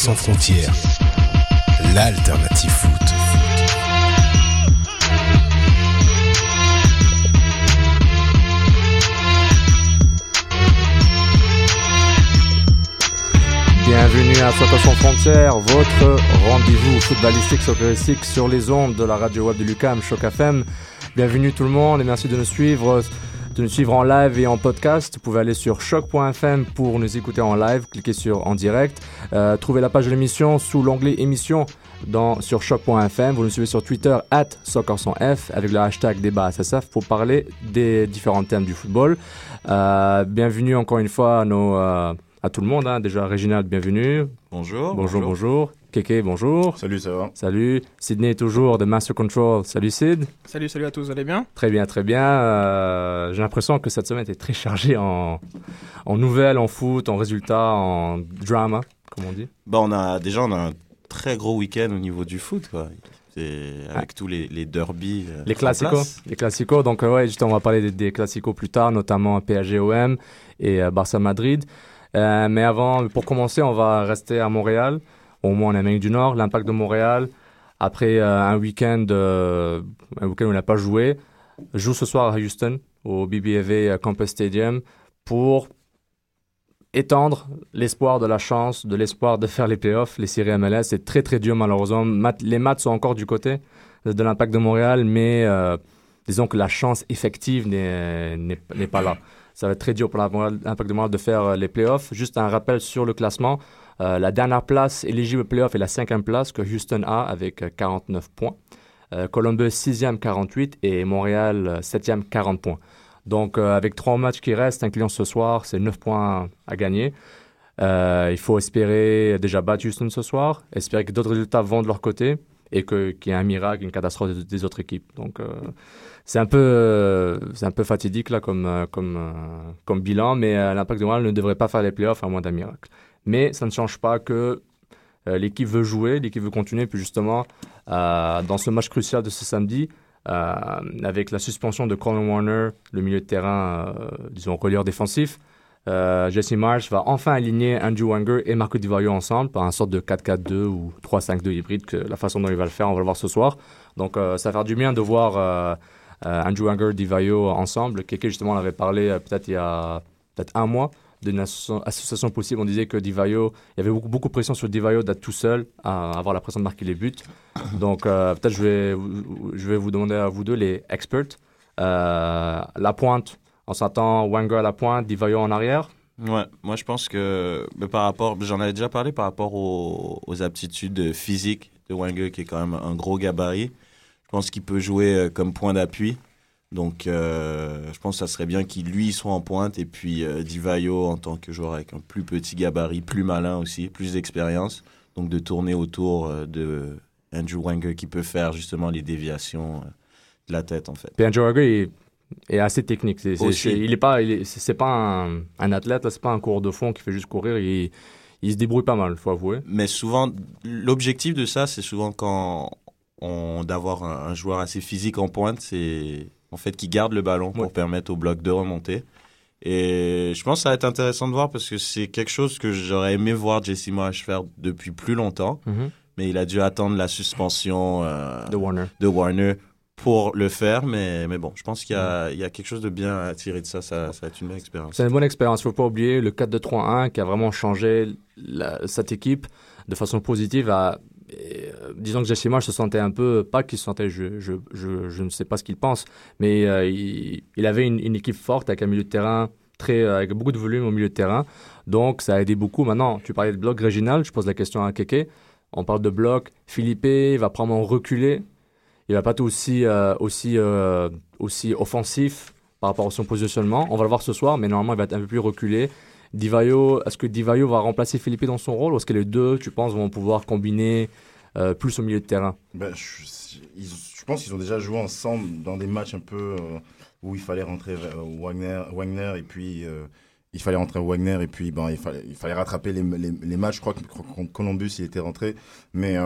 Sans frontières, l'alternative foot. Bienvenue à Soccer sans frontières, votre rendez-vous footballistique socceristique sur les ondes de la radio web de Lucam, Choc FM. Bienvenue tout le monde et merci de nous suivre de nous suivre en live et en podcast. Vous pouvez aller sur choc.fm pour nous écouter en live, cliquez sur en direct. Euh, trouvez la page de l'émission sous l'onglet émission dans, sur choc.fm. Vous nous suivez sur Twitter, at F avec le hashtag débat SSF pour parler des différents thèmes du football. Euh, bienvenue encore une fois à, nos, euh, à tout le monde. Hein. Déjà, Réginald, bienvenue. Bonjour. Bonjour, bonjour. Kéké, bonjour. Salut, ça va Salut. Sydney, toujours de Master Control. Salut, Sid. Salut, salut à tous, vous allez bien? Très bien, très bien. Euh, J'ai l'impression que cette semaine était très chargée en, en nouvelles, en foot, en résultats, en drama, comme on dit. Bah, on a, déjà, on a un très gros week-end au niveau du foot, quoi. Avec tous les, les derbies. euh, Les classicos. Les classicos. Donc, euh, ouais, justement, on va parler des, des classicos plus tard, notamment PSG-OM et euh, Barça-Madrid. Euh, mais avant, pour commencer, on va rester à Montréal, au moins en Amérique du Nord. L'impact de Montréal, après euh, un week-end euh, un week-end où il n'a pas joué, joue ce soir à Houston, au BBVA Campus Stadium, pour étendre l'espoir de la chance, de l'espoir de faire les playoffs, les séries MLS. C'est très très dur malheureusement. Les maths sont encore du côté de, l'impact de Montréal, mais euh, disons que la chance effective n'est pas là. Ça va être très dur pour l'impact de Montréal de faire euh, les playoffs. Juste un rappel sur le classement. Euh, la dernière place éligible aux playoffs est la cinquième place que Houston a avec euh, 49 points. Euh, Columbus 6e 48 et Montréal euh, 7e 40 points. Donc euh, avec trois matchs qui restent, incluant ce soir, c'est 9 points à gagner. Euh, il faut espérer déjà battre Houston ce soir, espérer que d'autres résultats vont de leur côté et qu'il y ait un miracle, une catastrophe des, autres équipes. Donc euh, c'est un peu euh, un peu fatidique là comme euh, comme euh, bilan, mais euh, l'impact de Montréal ne devrait pas faire les playoffs à moins d'un miracle. Mais ça ne change pas que euh, l'équipe veut jouer, l'équipe veut continuer. Puis justement, euh, dans ce match crucial de ce samedi, euh, avec la suspension de Colin Warner, le milieu de terrain, disons, relieur défensif, Jesse Marsh va enfin aligner Andrew Wanger et Marco Di Vaio ensemble par un sorte de 4-4-2 ou 3-5-2 hybride, la façon dont il va le faire, on va le voir ce soir. Donc ça va faire du bien de voir Andrew Wanger, Di Vaio ensemble. Kéké justement on avait parlé peut-être il y a peut-être un mois d'une asso- association possible. On disait que Di Vaio, il y avait beaucoup, beaucoup de pression sur Di Vaio d'être tout seul, à avoir la pression de marquer les buts. Donc euh, peut-être je vais, je vais vous demander à vous deux, les experts, euh, la pointe, on s'attend Wenger à la pointe, Di Vaio en arrière. Ouais, moi je pense que mais par rapport, j'en avais déjà parlé par rapport aux, aux aptitudes physiques de Wenger, qui est quand même un gros gabarit. Je pense qu'il peut jouer euh, comme point d'appui. Donc euh, je pense que ça serait bien qu'il lui soit en pointe et puis euh, Di Vaio en tant que joueur avec un plus petit gabarit, plus malin aussi, plus d'expérience. Donc de tourner autour euh, de Andrew Wenger qui peut faire justement les déviations euh, de la tête en fait. Puis Andrew Wenger est, est assez technique. C'est, c'est- Aussi. c'est- il est pas, il est- c'est, pas un, un athlète, là, c'est pas un coureur de fond qui fait juste courir. Il, il se débrouille pas mal, faut avouer. Mais souvent, l'objectif de ça, c'est souvent quand on d'avoir un, un joueur assez physique en pointe, c'est en fait qui garde le ballon pour Ouais. permettre au bloc de remonter. Et je pense que ça va être intéressant de voir parce que c'est quelque chose que j'aurais aimé voir Jesse Marsh faire depuis plus longtemps, mais il a dû attendre la suspension euh, De Warner. de Warner pour le faire. Mais, mais bon, je pense qu'il y a, il y a quelque chose de bien à tirer de ça. Ça, ça va être une bonne expérience. C'est une bonne expérience. Faut pas oublier le 4-2-3-1 qui a vraiment changé la- cette équipe de façon positive. À, euh, disons que Marsh se sentait un peu, pas qu'il se sentait, je, je, je, je ne sais pas ce qu'il pense, mais euh, il, il avait une, équipe forte avec un milieu de terrain très, euh, avec beaucoup de volume au milieu de terrain. Donc ça a aidé beaucoup. Maintenant, tu parlais de bloc régional. Je pose la question à Keke. On parle de bloc. Philippe va probablement reculer. Il va pas être aussi, aussi, aussi offensif par rapport à son positionnement. On va le voir ce soir, mais normalement, il va être un peu plus reculé. Divayo, est-ce que Divayo va remplacer Philippe dans son rôle ou est-ce que les deux, tu penses, vont pouvoir combiner euh, plus au milieu de terrain? Ben, je, pense qu'ils ont déjà joué ensemble dans des matchs un peu euh, où il fallait rentrer euh, Wagner, Wagner et puis il fallait rentrer Wagner et puis ben, il, fallait, rattraper les, matchs. Je crois que Columbus, il était rentré. Mais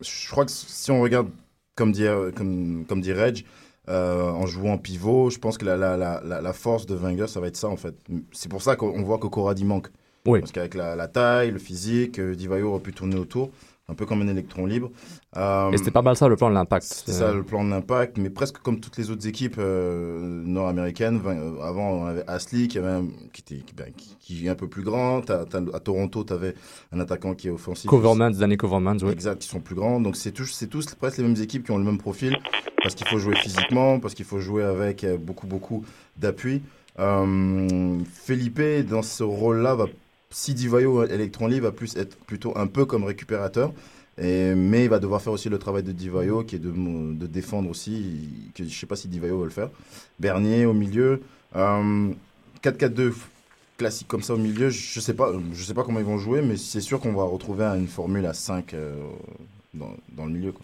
je crois que si on regarde, comme dit, comme, comme dit Reg, euh, en jouant pivot, je pense que la, la, la, la, la force de Wenger, ça va être ça en fait. C'est pour ça qu'on voit que Corradi manque. Oui. Parce qu'avec la, la taille, le physique, euh, Divayo aurait pu tourner autour, un peu comme un électron libre. Euh, Et c'était pas mal ça le plan de l'impact. c'est ça le plan d'impact, mais presque comme toutes les autres équipes euh, nord-américaines. Euh, Avant, on avait Ashley qui, avait un- qui, était, qui, ben, qui- qui est un peu plus grand. T'as- t'as- à Toronto, tu avais un attaquant qui est offensif. Covermans, Danny Covermans, oui. Exact, qui sont plus grands. Donc c'est tous, c'est tous presque les mêmes équipes qui ont le même profil parce qu'il faut jouer physiquement, parce qu'il faut jouer avec euh, beaucoup, beaucoup d'appui. Euh, Felipe, dans ce rôle-là, va, si Divayo Electron Libre va plus être plutôt un peu comme récupérateur. Et, mais il va devoir faire aussi le travail de Divayo, qui est de, de défendre aussi. Que, je ne sais pas si Divayo va le faire. Bernier au milieu. Euh, 4-4-2 classique comme ça au milieu, je sais pas, je sais pas comment ils vont jouer, mais c'est sûr qu'on va retrouver une formule à 5 euh, dans, dans le milieu. Quoi.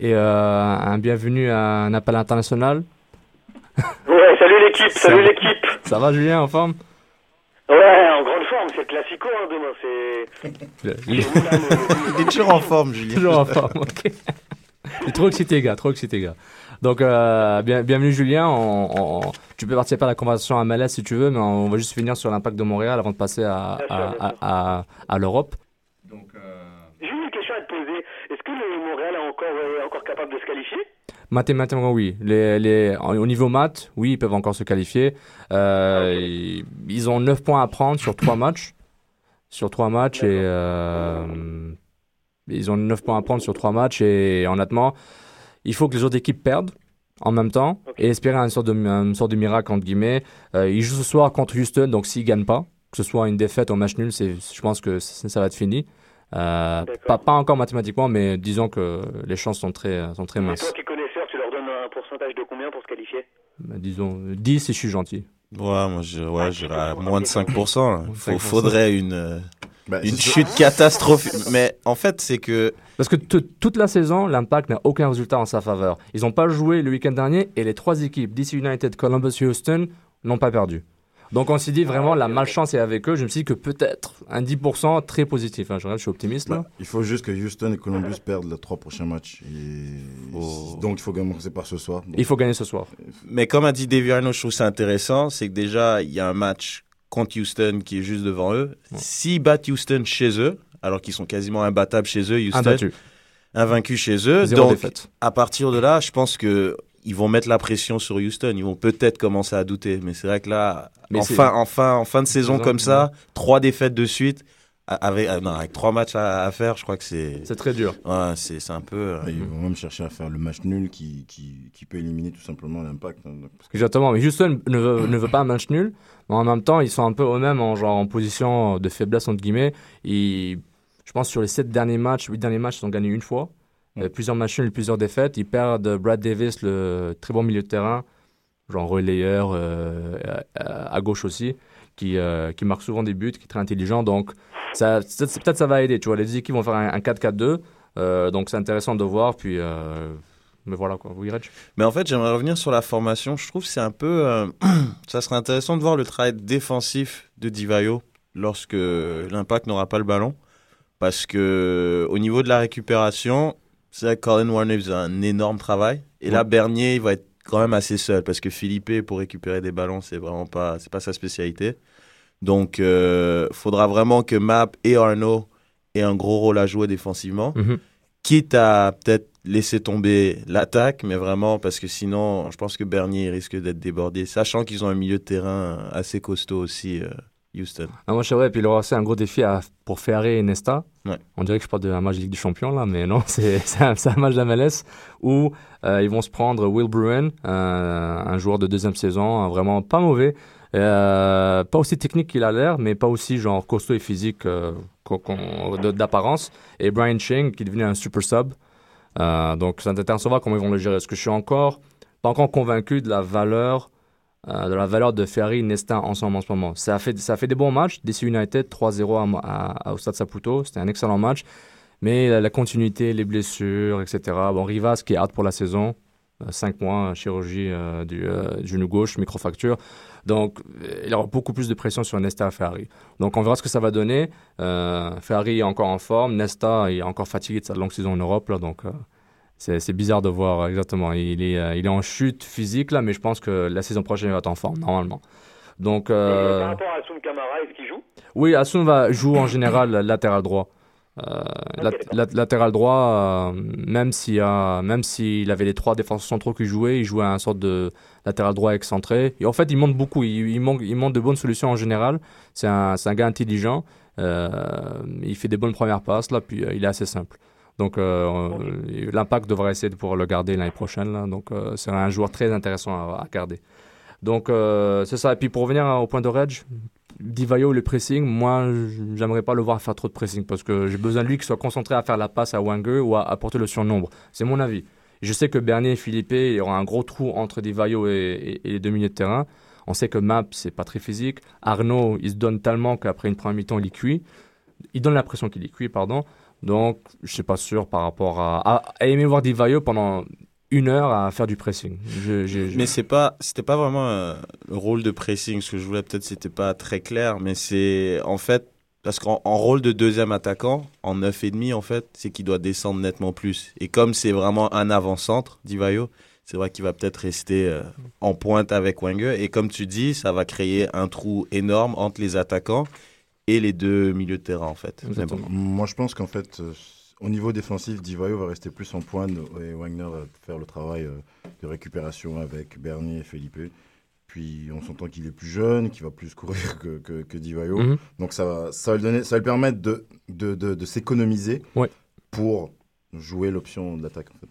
Et euh, un bienvenue à un appel international. Ouais, salut l'équipe, Ça salut va. l'équipe. Ça va Julien en forme? Ouais, en grande forme, c'est le classico hein, demain, c'est... Il est toujours en forme, Julien. toujours en forme, ok. Il est trop excité, gars, trop excité, gars. Donc, euh, bien, bienvenue Julien. On- on- on- tu peux participer à la conversation à MLS si tu veux, mais on va juste finir sur l'impact de Montréal avant de passer à, à, bien à, sûr. à- à l'Europe. J'ai une question à te poser. Est-ce que le Montréal est encore, euh, encore capable de se qualifier? Mathématiquement, oui. Les, les, au niveau maths, oui, ils peuvent encore se qualifier. Euh, ils, ils ont 9 points à prendre sur 3 matchs. Sur 3 matchs et euh, ils ont 9 points à prendre sur 3 matchs et honnêtement, il faut que les autres équipes perdent en même temps et espérer une sorte de, une sorte de miracle entre guillemets. Euh, ils jouent ce soir contre Houston, donc s'ils gagnent pas, que ce soit une défaite ou un match nul, c'est, je pense que ça va être fini. Euh, pas, pas encore mathématiquement, mais disons que les chances sont très, sont très Et minces. toi qui connaisseur, tu leur donnes un pourcentage de combien pour se qualifier? Bah, disons 10 si je suis gentil. Ouais, moi, je, ouais, à moins de 5%. Là. Moins de Faut- 5%. faudrait une, euh, Bah, une chute catastrophique. Mais en fait, c'est que Parce que toute la saison, l'impact n'a aucun résultat en sa faveur. Ils n'ont pas joué le week-end dernier et les trois équipes, DC United, Columbus et Houston, n'ont pas perdu. Donc on s'est dit vraiment la malchance est avec eux. Je me suis dit que peut-être un 10% très positif. hein. Je, regarde, je suis optimiste là. Bah, il faut juste que Houston et Columbus perdent les trois prochains matchs. Et... Oh. Donc il faut commencer par ce soir. Donc, Il faut gagner ce soir. Mais comme a dit Davy Arnaud, je trouve ça intéressant, c'est que déjà, il y a un match contre Houston qui est juste devant eux. Ouais. S'ils battent Houston chez eux, alors qu'ils sont quasiment imbattables chez eux, Houston, Imbattu. invaincus chez eux, Zéro donc défaite. à partir de là, je pense que ils vont mettre la pression sur Houston. Ils vont peut-être commencer à douter. Mais c'est vrai que là, Mais en fin, en, fin, en fin de saison comme ça, trois défaites de suite, a- avec, non, avec trois matchs à, à faire, je crois que c'est C'est très dur. ouais, c'est c'est un peu... euh, Ils vont même chercher à faire le match nul qui, qui, qui peut éliminer tout simplement l'impact. hein. Que- Exactement. Mais Houston ne veut, ne veut pas un match nul. Mais en même temps, ils sont un peu eux-mêmes en, genre, en position de faiblesse, entre guillemets. Ils, je pense sur les sept derniers matchs, huit derniers matchs, ils ont gagné une fois. Plusieurs matchs nuls, plusieurs défaites. Ils perdent Brad Davis, le très bon milieu de terrain, genre relayeur euh, à, gauche aussi, qui, euh, qui marque souvent des buts, qui est très intelligent. Donc, peut-être ça va aider. Tu vois, les équipes vont faire un, un 4-4-2. Euh, donc, c'est intéressant de voir. Puis, mais voilà quoi. Oui, Reg? Mais en fait, j'aimerais revenir sur la formation. Je trouve c'est un peu. ça serait intéressant de voir le travail défensif de Divayo lorsque l'impact n'aura pas le ballon. Parce que au niveau de la récupération, c'est vrai que Colin Warner faisait un énorme travail. Et là. Bernier, il va être quand même assez seul. Parce que Philippe, pour récupérer des ballons, c'est vraiment pas, c'est pas sa spécialité. Donc, il faudra vraiment que Map et Arnaud aient un gros rôle à jouer défensivement Mhm. quitte à peut-être laisser tomber l'attaque, mais vraiment parce que sinon, je pense que Bernier risque d'être débordé, sachant qu'ils ont un milieu de terrain assez costaud aussi, euh, Houston. Ah, moi, je savais, puis il aura aussi un gros défi à- pour Ferrari et Nesta. Ouais. On dirait que je parle d'un match de Ligue des Champions, là, mais non, c'est c'est un, un match d'MLS où euh, ils vont se prendre Will Bruin, euh, un joueur de deuxième saison, euh, vraiment pas mauvais. Euh, pas aussi technique qu'il a l'air, mais pas aussi genre costaud et physique d'apparence. Et Brian Ching, qui est devenu un super sub. Donc, c'est intéressant de voir comment ils vont le gérer. Est-ce que je suis encore pas encore convaincu de la valeur euh, de la valeur de Ferry et Nesta ensemble en ce moment. Ça a fait, des bons matchs. DC United 3-0 à, à- au Stade Saputo. C'était un excellent match. Mais la, continuité, les blessures, etc. Bon, Rivas qui est hâte pour la saison. 5 mois, chirurgie euh, du euh, genou gauche, microfracture. Donc, euh, il y aura beaucoup plus de pression sur Nesta et Ferrari. Donc, on verra ce que ça va donner. Euh, Ferrari est encore en forme. Nesta est encore fatigué de sa longue saison en Europe. Là, donc, euh, c'est bizarre de voir euh, exactement. Il est, euh, il est en chute physique, là, mais je pense que la saison prochaine, il va être en forme, normalement. Donc, Et euh, Par rapport à Asun Kamara, est-ce qu'il joue? Oui, Asun va jouer en général latéral droit. Euh, latéral droit, euh, même s'il même s'il avait les trois défenseurs centraux qui jouaient, il jouait un sorte de latéral droit excentré. Et en fait, il montre beaucoup. Il, il manque, il montre de bonnes solutions en général. C'est un, un gars intelligent. Euh, il fait des bonnes premières passes là, puis euh, il est assez simple. Donc, euh, euh, l'impact devrait essayer de pouvoir le garder l'année prochaine. Là. Donc, euh, c'est un joueur très intéressant à, à garder. Donc, euh, c'est ça. Et puis, pour revenir au point de Reg, Divayo, le pressing, moi, j'aimerais pas le voir faire trop de pressing parce que j'ai besoin de lui qui soit concentré à faire la passe à Wenger ou à apporter le surnombre. C'est mon avis. Je sais que Bernier et Philippe, il y aura un gros trou entre Divayo et, et- et les deux milieux de terrain. On sait que Map, c'est pas très physique. Arnaud, il se donne tellement qu'après une première mi-temps, il est cuit. Il donne l'impression qu'il est cuit, pardon. Donc, je suis pas sûr par rapport à, aimer voir Divayo pendant une heure à faire du pressing. Je, Mais c'est pas, c'était pas vraiment euh, le rôle de pressing. Ce que je voulais peut-être, c'était pas très clair, mais c'est en fait parce qu'en en rôle de deuxième attaquant, en neuf et demi, en fait, c'est qu'il doit descendre nettement plus. Et comme c'est vraiment un avant-centre, Divayo, c'est vrai qu'il va peut-être rester euh, en pointe avec Wenger. Et comme tu dis, ça va créer un trou énorme entre les attaquants et les deux milieux de terrain, en fait. Moi, je pense qu'en fait, euh, au niveau défensif, Divayo va rester plus en pointe et Wagner va faire le travail euh, de récupération avec Bernier et Felipe. Puis on s'entend qu'il est plus jeune, qu'il va plus courir que, que, que Divayo. Mhm. Donc ça va, ça va, lui donner, ça va lui permettre de, de, de, de s'économiser Ouais. pour jouer l'option d'attaque. en fait.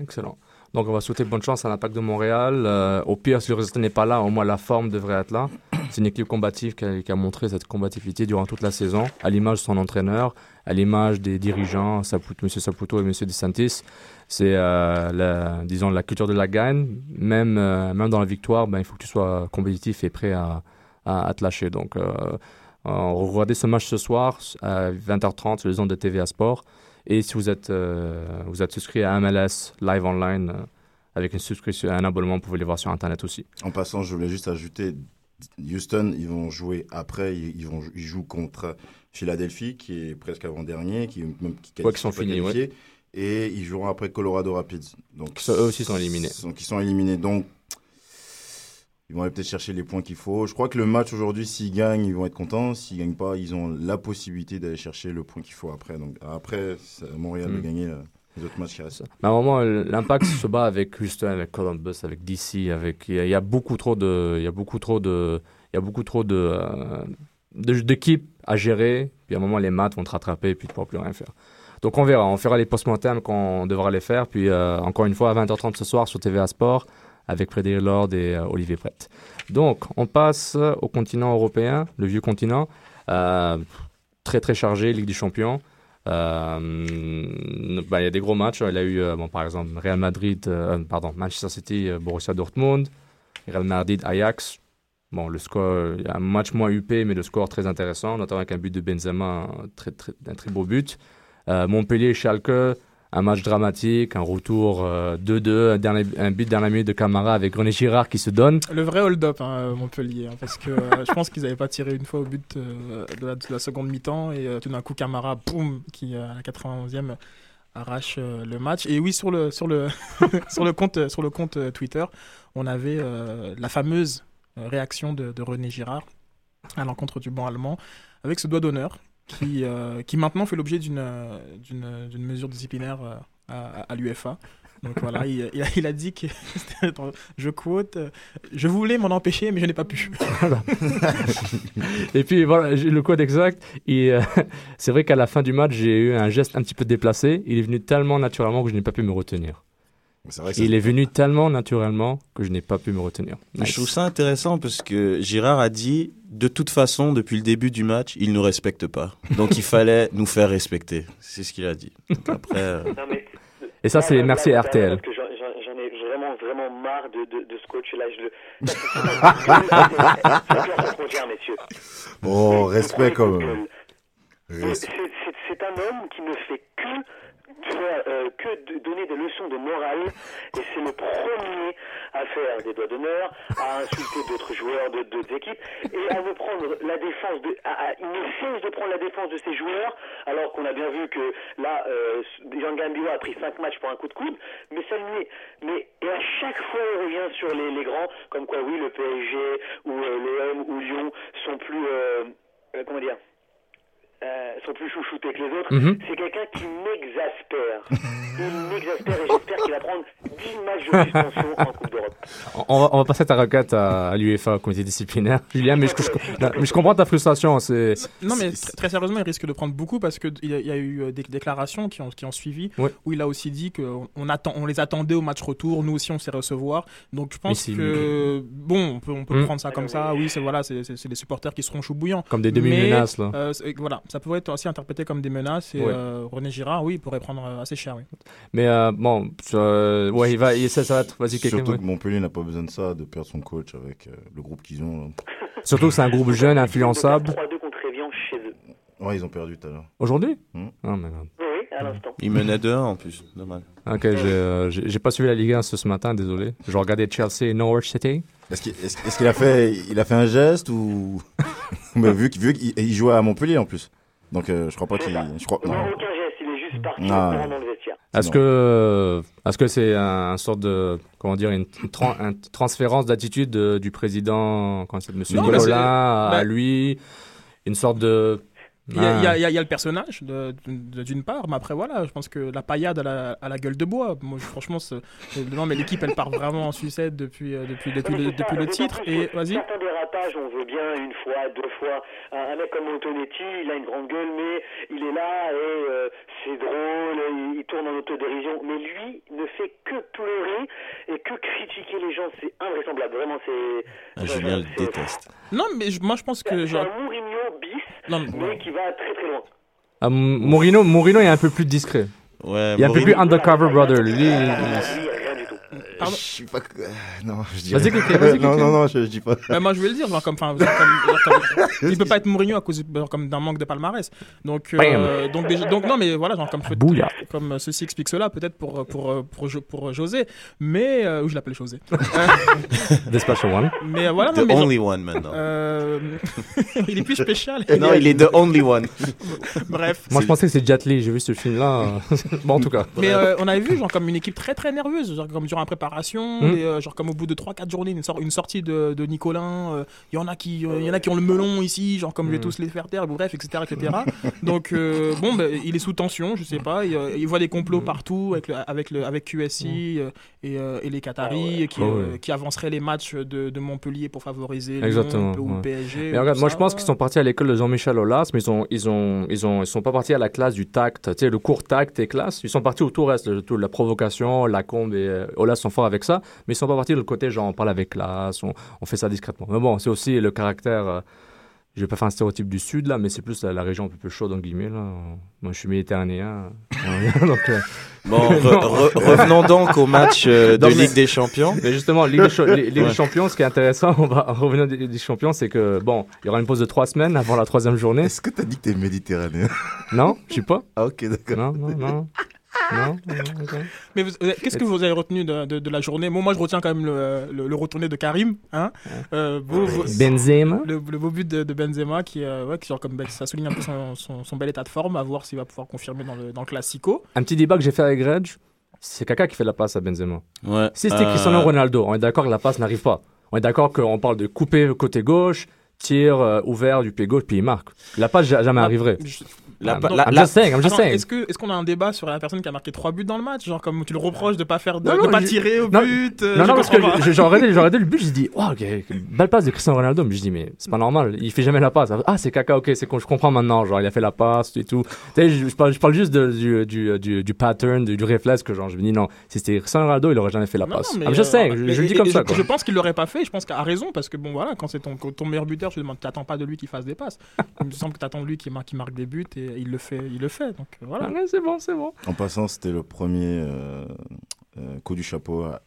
Excellent. Donc, on va souhaiter bonne chance à l'Impact de Montréal. Euh, au pire, si le résultat n'est pas là, au moins la forme devrait être là. C'est une équipe combative qui a, montré cette combativité durant toute la saison, à l'image de son entraîneur, à l'image des dirigeants, M. Saputo et M. DeSantis. C'est, euh, la, disons, la culture de la gagne. Même, euh, même dans la victoire, ben, il faut que tu sois compétitif et prêt à, te lâcher. Donc, euh, regardez ce match ce soir à 20h30 sur les ondes de TVA Sport. Et si vous êtes, vous êtes souscrit à MLS Live Online avec une subscription, un abonnement, vous pouvez les voir sur Internet aussi. En passant, je voulais juste ajouter, Houston, ils vont jouer après, ils, vont, ils jouent contre Philadelphie, qui est presque avant-dernier, qui, même, qui, Ouais, qui sont finis, Et ils joueront après Colorado Rapids. Donc, eux aussi sont éliminés. Donc, ils sont éliminés. Donc, ils vont aller peut-être chercher les points qu'il faut. Je crois que le match aujourd'hui, s'ils gagnent, ils vont être contents. S'ils gagnent pas, ils ont la possibilité d'aller chercher le point qu'il faut après. Donc, après, Montréal de Mm. gagner les autres matchs qui restent. Mais à un moment, l'impact se bat avec Houston, avec Columbus, avec DC, il y, a- beaucoup trop de, il y a beaucoup trop de, il y a beaucoup trop de, euh, d'équipes à gérer. Puis à un moment, les maths vont te rattraper, et puis tu pourras plus rien faire. Donc on verra, on fera les post-mortem quand on devra les faire. Puis euh, encore une fois, à 20h30 ce soir sur TVA Sport avec Frédéric Lord et euh, Olivier Brett. Donc on passe au continent européen, le vieux continent, très très chargé, Ligue des Champions. Euh, bah, il y a des gros matchs. Il y a eu, euh, bon, par exemple, Real Madrid, euh, pardon, Manchester City, Borussia Dortmund, Real Madrid, Ajax. Bon, le score, il un match moins huppé, mais le score très intéressant, notamment avec un but de Benzema, très, très, un très beau but. Montpellier, Schalke, un match dramatique, un retour euh, 2-2, un, dernier- un but dernière minute de Camara avec René Girard qui se donne. Le vrai hold-up, hein, Montpellier, hein, parce que euh, je pense qu'ils n'avaient pas tiré une fois au but euh, de, la, de la seconde mi-temps et euh, tout d'un coup Camara, boum, qui euh, à la 91e arrache euh, le match. Et oui, sur le sur le sur le compte sur le compte euh, Twitter, on avait euh, la fameuse euh, réaction de, de René Girard à l'encontre du banc allemand avec ce doigt d'honneur qui euh, qui maintenant fait l'objet d'une euh, d'une d'une mesure disciplinaire euh, à, à l'UFA. Donc voilà, il, il a, il a dit que, je quote, euh, je voulais m'en empêcher, mais je n'ai pas pu. Et puis voilà, le code exact. Et euh, c'est vrai qu'à la fin du match, j'ai eu un geste un petit peu déplacé. Il est venu tellement naturellement que je n'ai pas pu me retenir. Vrai que Il est venu tellement naturellement que je n'ai pas pu me retenir. Je trouve ça intéressant parce que Girard a dit de toute façon, depuis le début du match, il nous respecte pas. Donc il fallait nous faire respecter. C'est ce qu'il a dit. Donc après, euh, Non, mais Et ça, c'est merci à RTL. J'en- ai vraiment, vraiment marre de, de, de ce coach-là. Je le. Messieurs. Oh, respect quand même. C'est un homme qui ne fait que euh, que de donner des leçons de morale et c'est le premier à faire des doigts d'honneur, à insulter d'autres joueurs de d'autres équipes et à ne prendre la défense de, à, il ne cesse de prendre la défense de ses joueurs alors qu'on a bien vu que là euh, Jean Gambia a pris 5 matchs pour un coup de coude mais ça lui mais et à chaque fois il revient sur les, les grands comme quoi oui le PSG ou euh, l'OM ou Lyon sont plus euh, euh, comment dire euh, sont plus chouchoutés que les autres, Mhm. c'est quelqu'un qui m'exaspère. Il m'exaspère et j'espère qu'il va prendre 10 matchs de suspension en Coupe d'Europe. On va, on va passer ta requête à, à l'UEFA, au comité disciplinaire. Julien, mais je, je- non, mais je comprends ta frustration. C'est Non, mais très sérieusement, il risque de prendre beaucoup parce qu'il y, a- il y a eu euh, des déclarations qui ont, qui ont suivi où il a aussi dit qu'on on attend, on les attendait au match retour. Nous aussi, on sait recevoir. Donc, je pense que bon, on peut, on peut Hmm. prendre ça comme ça. Oui, c'est voilà, c'est les supporters qui seront chou bouillants. comme des demi-menaces, là. Euh, voilà, ça pourrait être aussi interprété comme des menaces. Et euh, René Girard, oui, il pourrait prendre euh, assez cher. Oui. Mais euh, bon, euh, ouais, il va, il, ça, ça va être. Vas-y, quelqu'un. Surtout ouais. que Montpellier n'a pas besoin de ça, de perdre son coach avec euh, le groupe qu'ils ont. là. Surtout que c'est un groupe jeune, influençable. 3-2 contre Evian chez eux. Ouais, ils ont perdu tout à l'heure. Aujourd'hui Hmm. Non, mais non. Oui, à l'instant. Il menait 2-1 en plus. Dommage. Ok, j'ai euh, pas suivi la Ligue 1 ce, ce matin, désolé. Je regardais Chelsea et Norwich City. Est-ce qu'il a fait, il a fait un geste ou Mais vu, qu'il- jouait à Montpellier en plus. Donc euh, je crois pas qu'il, je crois Non, non. aucun geste, il est juste parti Ah, ouais. dans le vestiaire. Est-ce Non. que euh, est-ce que c'est un, un sorte de comment dire une, une tran- un transférence d'attitude de- du président quand c'est Monsieur Non, Nicolas c'est- à bah- lui? Une sorte de Il y, y Ah. y a- il y a le personnage d'une part, mais après voilà, je pense que la paillade à la, à la gueule de bois. Moi, je- franchement, non, mais l'équipe elle part vraiment en sucette depuis euh, depuis depuis le, ça, depuis le titre. Et vas-y. Certains dérapages, on veut bien une fois, deux fois. Un, un mec comme Antonetti, il a une grande gueule, mais il est là et euh, c'est drôle, il, il tourne en autodérision. Mais lui ne fait que pleurer et que critiquer les gens. C'est invraisemblable. Vraiment, c'est. Ah, Julien le déteste. Non, mais moi je pense que C'est genre, un Mourinho bis, non, mais- mais qui va très très loin. Ah, M- Mourinho Mourinho est un peu plus discret. Ouais, Il y a un peu Mourinho- plus undercover brother. Lui, Ah, il- lui, rien du tout. Pardon Je suis pas. euh, non, je dis. Vas-y. Kéké, vas-y, non, non, non, je, je dis pas. Ouais, moi je vais le dire, genre comme, enfin, genre comme- genre comme- il peut pas être Mourinho à cause genre comme d'un manque de palmarès. Donc, euh, donc, déjà- donc non, mais voilà, genre comme Bouilla. comme ceci explique cela, peut-être pour pour pour, Jo- pour José, mais euh, ou je l'appelle José. Dispatch One. mais euh, voilà, The mais only one maintenant. euh, il est plus spécial. non, il est the only one. Bref. Moi, je pensais que c'est Jet Li. J'ai vu ce film-là. bon, en tout cas. Mais euh, on avait vu genre comme une équipe très très nerveuse, genre comme durant la préparation, Mm. et, euh, genre comme au bout de 3-4 journées, une, sor- une sortie de, de Nicolin, euh, il y en a qui euh, il y en a qui ont le melon ici, genre comme je vais Mm. tous les faire taire, bref, etc. etc. Donc euh, bon, ben, il est sous tension, je sais pas, il, euh, il voit des complots Mm. partout avec, le, avec, le, avec QSI euh, et, euh, et les Qataris qui, Ah euh, ouais. qui avanceraient les matchs de, de Montpellier pour favoriser Lyon Exactement, ou ouais. le PSG. Mais regarde, moi ça. je pense qu'ils sont partis à l'école de Jean-Michel Aulas, mais ils ont, ils ont, ils ont, ils sont pas partis à la classe du tact, tu sais, le cours tact et classe. Ils sont partis au tout reste, le- tout, la provocation, la combe et euh, Aulas sont forts avec ça, mais ils sont pas partis de l'autre côté, genre on parle avec classe, on, on fait ça discrètement. Mais bon, c'est aussi le caractère. euh, je vais pas faire un stéréotype du sud là, mais c'est plus la, la région un peu plus chaude en guillemets là. Moi je suis méditerranéen, donc. euh, Bon, re- re- revenons donc au match euh, de Non, mais- Ligue des Champions. Mais justement, Ligue des. Champions, ce qui est intéressant, on va revenir des, des Champions, c'est que bon, il y aura une pause de trois semaines avant la troisième journée. Est-ce que t'as dit que t'es méditerranéen? Non, je suis pas. Ah, ok, d'accord. Non, non, non. Non. Mais euh, qu'est-ce que vous avez retenu de, de, de la journée? Bon, moi je retiens quand même le, le, le retourné de Karim, hein Euh, beau- beau- Benzema. le, le beau but de, de Benzema qui, euh, ouais, qui genre comme ça souligne un peu son, son, son bel état de forme, à voir s'il va pouvoir confirmer dans le, dans le Classico. Un petit débat que j'ai fait avec Reg, c'est Kaka qui fait la passe à Benzema. Ouais. Si c'était Euh, Cristiano Ronaldo, on est d'accord que la passe n'arrive pas. On est d'accord qu'on parle de couper le côté gauche, tir euh, ouvert du pied gauche, puis il marque. La passe ja- jamais Ah, arriverait. Je- La, Ah, la- I'm la- just saying, I'm just Attends, saying. Est-ce qu'on a un débat sur la personne qui a marqué 3 buts dans le match? Genre comme tu le reproches de pas faire de, Non, de non, pas je- tirer au non, but euh, Non, je non, parce que je- j'ai regardé, le but, j'ai dit, wow, ok, belle passe de Cristiano Ronaldo. Mais je dis, mais c'est pas normal, il fait jamais la passe. Ah, c'est Kaka, ok, c'est je comprends maintenant, genre, il a fait la passe et tout. Tu sais, je, je parle, je parle juste de- du, du, du, du pattern, du, réflexe que, genre, je me dis, non, si c'était Cristiano Ronaldo, il aurait jamais fait la Non, passe. non, I'm just euh, saying, je, je le dis comme ça, je, quoi. je pense qu'il l'aurait pas fait. Je pense qu'à raison parce que bon voilà, quand c'est ton, ton meilleur buteur, tu demandes, t'attends pas de lui qu'il fasse des passes. il me semble que t'attends de lui qui marque des buts et il le fait, il le fait. Donc euh, voilà. Ah, ouais, c'est bon, c'est bon. En passant, c'était le premier euh, euh, coup du chapeau à,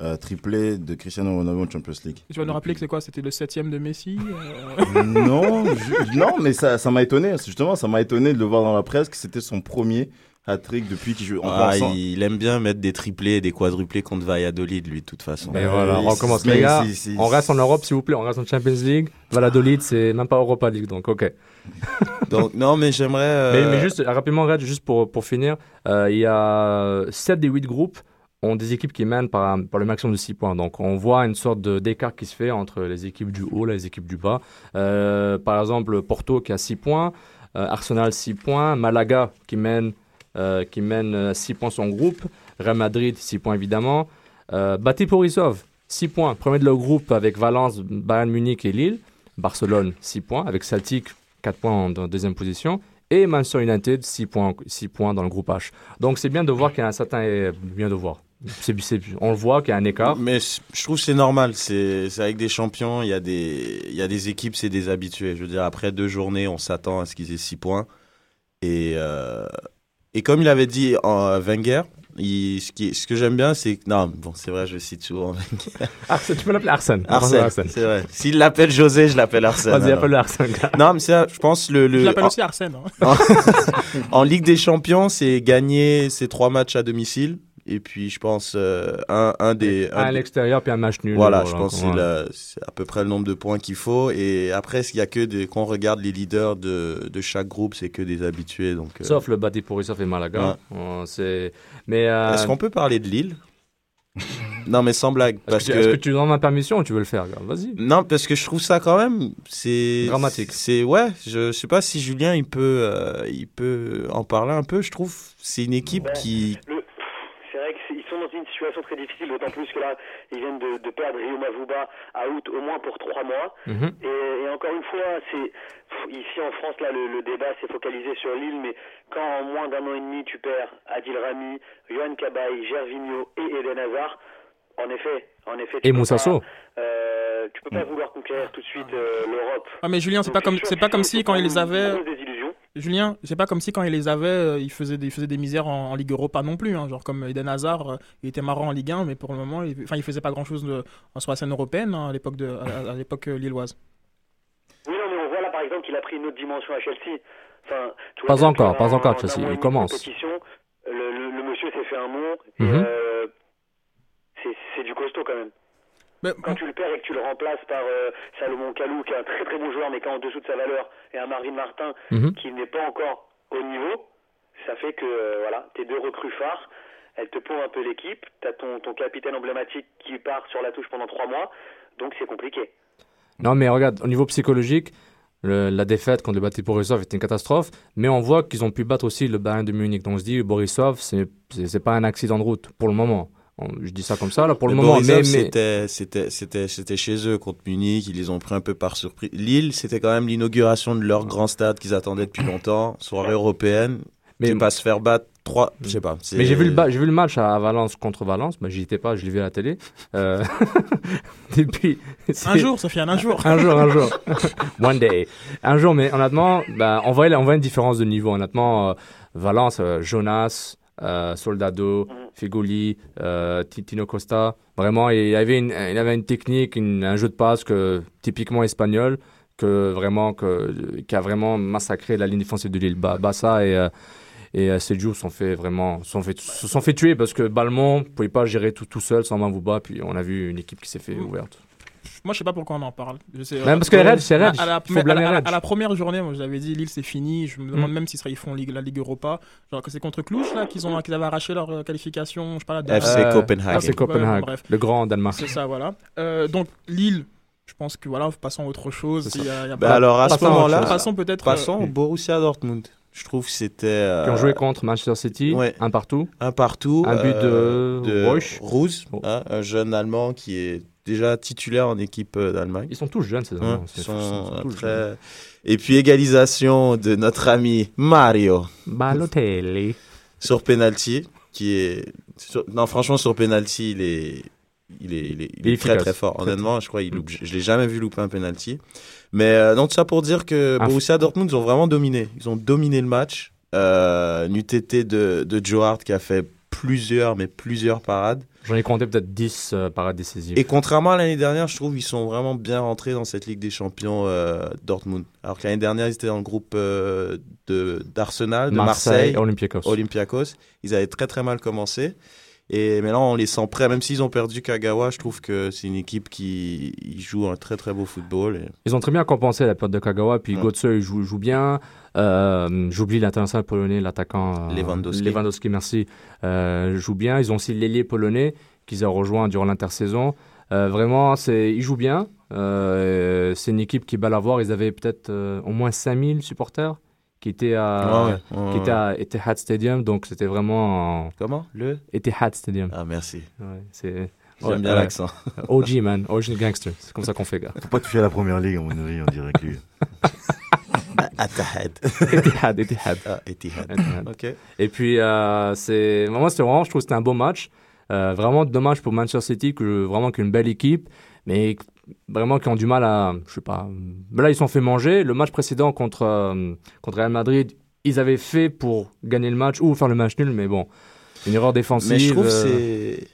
à triplé de Cristiano Ronaldo en Champions League. Tu vas nous rappeler que c'est quoi? C'était le septième de Messi. euh, non, je- non, mais ça, ça m'a étonné. Justement, ça m'a étonné de le voir dans la presse que c'était son premier hat-trick depuis qu'il joue en Ah, pensant- il aime bien mettre des triplés et des quadruplés contre Valladolid, lui, de toute façon. Mais voilà, on recommence. mais Les gars, si- si- on reste en Europe, s'il vous plaît. On reste en Champions League. Valladolid, c'est même pas Europa League, donc ok. Donc, non, mais j'aimerais. euh, Mais, mais juste, rapidement, Red, juste pour, pour finir, euh, il y a 7 des 8 groupes ont des équipes qui mènent par, par le maximum de 6 points. Donc, on voit une sorte d'écart qui se fait entre les équipes du haut et les équipes du bas. Euh, par exemple, Porto qui a 6 points, euh, Arsenal 6 points, Malaga qui mène, euh, qui mène 6 points son groupe, Real Madrid 6 points évidemment, Bati Borisov 6 points, premier de leur groupe avec Valence, Bayern Munich et Lille, Barcelone 6 points, avec Celtic 4 points en, deuxième position, et Manchester United 6 points, 6 points dans le groupe H. Donc c'est bien de voir qu'il y a un certain... eh, Bien de voir. C'est- c'est- on le voit qu'il y a un écart. Mais c- je trouve que c'est normal. C'est avec des champions, il y a des, il y a des équipes, c'est des habitués. Je veux dire, après deux journées, on s'attend à ce qu'ils aient six points. Et, euh, et comme il avait dit en Wenger, il, ce, qui, ce que j'aime bien, c'est que. Non, bon, c'est vrai, je cite souvent. Arsène, tu peux l'appeler Arsène. Arsène, Arsène. c'est vrai. S'il l'appelle José, je l'appelle Arsène. Vas-y, alors. appelle-le Arsène. Non, mais c'est, je pense, le. le Je l'appelle en- aussi Arsène. hein. en Ligue des Champions, c'est gagner ces trois matchs à domicile. Et puis, je pense, euh, un, un des. Un un à l'extérieur, puis un match nul. Voilà, je pense que c'est à peu près le nombre de points qu'il faut. Et après, il y a que des, quand on regarde les leaders de, de chaque groupe, c'est que des habitués. Donc, euh, Sauf le Bati Borisov et Malaga. Euh, c'est... Mais... euh, Est-ce qu'on peut parler de Lille? Non, mais sans blague. est-ce Parce que, est-ce que tu donnes ma permission ou tu veux le faire Vas-y. Non, parce que je trouve ça quand même. C'est. Dramatique. C'est. Ouais, je sais pas si Julien, il peut, euh, il peut en parler un peu. Je trouve c'est une équipe Ouais. qui. Le- C'est vrai qu'ils sont dans une situation très difficile, d'autant plus que là, ils viennent de, de perdre Rio Mavuba à août au moins pour trois mois. Mhm. Et, et encore une fois, c'est ici en France, là, le, le débat s'est focalisé sur Lille, mais quand en moins d'un an et demi, tu perds Adil Rami, Johan Cabaye, Gervinho et Eden Hazard, en effet, en effet, tu Et peux Moussa pas, Sow. euh, tu peux pas vouloir conquérir tout de suite euh, l'Europe. Ah, mais Julien, c'est pas comme, c'est pas comme si quand il les prendre Julien, c'est pas comme si quand il les avait, euh, il faisait des, il faisait des misères en, en Ligue Europa non plus. hein. Genre comme Eden Hazard, euh, il était marrant en Ligue 1, mais pour le moment, il, enfin, il faisait pas grand chose de, sur la scène européenne hein, à l'époque de, à, à l'époque euh, lilloise. Oui, non, mais on voit là par exemple qu'il a pris une autre dimension à Chelsea. Enfin, tu Pas vois, encore, en- pas encore, en Chelsea. Il commence. compétition, Le, le- le monsieur s'est fait un euh, c'est c'est du costaud quand même. Mais, Quand tu le perds et que tu le remplaces par euh, Salomon Kalou, qui est un très très bon joueur, mais qui est en dessous de sa valeur, et un Marvin Martin, Mhm. qui n'est pas encore au niveau, ça fait que euh, voilà, tes deux recrues phares, elles te plombent un peu l'équipe. T'as ton, ton capitaine emblématique qui part sur la touche pendant trois mois, donc c'est compliqué. Non, mais regarde, au niveau psychologique, le- la défaite contre le Bati Borisov était une catastrophe, mais on voit qu'ils ont pu battre aussi le Bayern de Munich. Donc on se dit, Borisov, c'est pas un accident de route pour le moment. Je dis ça comme ça, là, pour le Mais moment. Mais, mais- c'était, c'était, c'était, c'était chez eux contre Munich. Ils les ont pris un peu par surprise. Lille, c'était quand même l'inauguration de leur grand stade qu'ils attendaient depuis longtemps. Soirée européenne. Mais- Mais pas se faire battre trois, je sais pas. c'est- Mais j'ai vu, le ba- j'ai vu le match à Valence contre Valence. Bah, J'y étais pas, je l'ai vu à la télé. Euh, Et puis, c'est- un jour, Sofiane, un jour. Un jour, un jour. One day. Un jour, mais honnêtement, bah, on, voit, on voit une différence de niveau. Honnêtement, euh, Valence, euh, Jonas, euh, Soldado, Figoli, euh, Ti- Tino Costa. Vraiment, il avait une, il avait une technique, une- un jeu de passe que, typiquement espagnol, que vraiment, que, qui a vraiment massacré la ligne défensive de Lille. Ba- Bassa et, euh, et euh, Seydou sont fait vraiment, sont fait, se sont fait tuer parce que Balmont ne pouvait pas gérer tout, tout seul sans Mavouba. Puis on a vu une équipe qui s'est fait ouverte. Moi, je sais pas pourquoi on en parle. Je sais, Même parce que Red, c'est Red. À, la, Il faut mais à blâmer la- à la- Red. à la première journée, moi, je l'avais dit, Lille, c'est fini. Je me demande Mm. même s'ils ils font Ligue, la Ligue Europa. Genre que c'est contre Cluj, là, qu'ils ont, qu'ils avaient arraché leur euh, qualification. Je sais pas, la FC Euh, Copenhagen. Ah, c'est Copenhague, Ouais, bref. le grand Danemark. C'est ça, voilà. Euh, donc, Lille, je pense que voilà, passons à autre chose. Il y a- il y a Bah pas- alors, à ce Passons moment-là, passons peut-être. passons euh, au Borussia Dortmund. Je trouve que c'était. euh, Qui ont joué contre Manchester City, ouais. un partout. Un partout. Un but euh, de Reusch. Roos, Oh. hein, un jeune Allemand qui est déjà titulaire en équipe euh, d'Allemagne. Ils sont tous jeunes, ces Hein, ils C'est- sont, sont. Et puis égalisation de notre ami Mario Balotelli. sur penalty, qui est sur- non franchement sur penalty il est il est, il est, il très efficace. très fort. Honnêtement, je crois il loupe, je l'ai jamais vu louper un penalty. Mais euh, donc tout ça pour dire que Borussia Dortmund ils ont vraiment dominé. Ils ont dominé le match. Euh, une UTT de de Joe Hart qui a fait plusieurs mais plusieurs parades. J'en ai compté peut-être 10 euh, parades décisives. Et contrairement à l'année dernière, je trouve qu'ils sont vraiment bien rentrés dans cette Ligue des Champions euh, Dortmund. Alors que l'année dernière, ils étaient dans le groupe euh, de d'Arsenal, de Marseille, Olympiakos. Olympiakos. Ils avaient très très mal commencé. Et maintenant, on les sent prêts. Même s'ils ont perdu Kagawa, je trouve que c'est une équipe qui joue un très très beau football. Et... Ils ont très bien compensé la perte de Kagawa. Puis Ouais. Götze, joue, joue bien. Euh, J'oublie l'international polonais, l'attaquant. euh, Lewandowski. Lewandowski, merci. Euh, joue bien. Ils ont aussi l'ailier polonais qu'ils ont rejoint durant l'intersaison. Euh, vraiment, ils jouent bien. Euh, c'est une équipe qui belle à voir. Ils avaient peut-être au moins 5000 supporters qui étaient à, ouais, ouais, qui ouais. à Etihad Stadium. Donc c'était vraiment en Comment? Le? Etihad Stadium. Ah, merci. Ouais, c'est J'aime Ouais, bien l'accent. OG, man. Original Gangster. C'est comme ça qu'on fait, gars. Faut pas toucher à la première ligue, à mon avis, on dirait que lui. Atahad. Etihad, Etihad. Ah, Etihad. Etihad. Ok. Et puis, euh, c'est moi, c'était vraiment, je trouve que c'était un beau match. Euh, vraiment dommage pour Manchester City, que vraiment qu'une belle équipe, mais vraiment qui ont du mal à, je sais pas. Mais là, ils se sont fait manger. Le match précédent contre euh, contre Real Madrid, ils avaient fait pour gagner le match ou faire le match nul, mais bon, une erreur défensive. Mais je trouve que euh, c'est.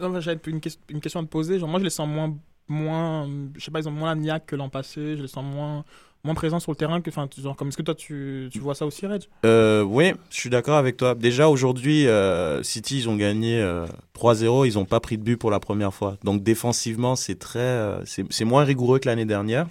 Non, mais J'avais une, une question à te poser. Genre, moi, je les sens moins, moins, je sais pas, ils ont moins la niaque que l'an passé. Je les sens moins, moins présents sur le terrain que, enfin, comme est-ce que toi, tu, tu vois ça aussi, Reg? Euh, oui, je suis d'accord avec toi. Déjà aujourd'hui, euh, City, ils ont gagné euh, 3-0. Ils n'ont pas pris de but pour la première fois. Donc défensivement, c'est très, euh, c'est moins rigoureux que l'année dernière.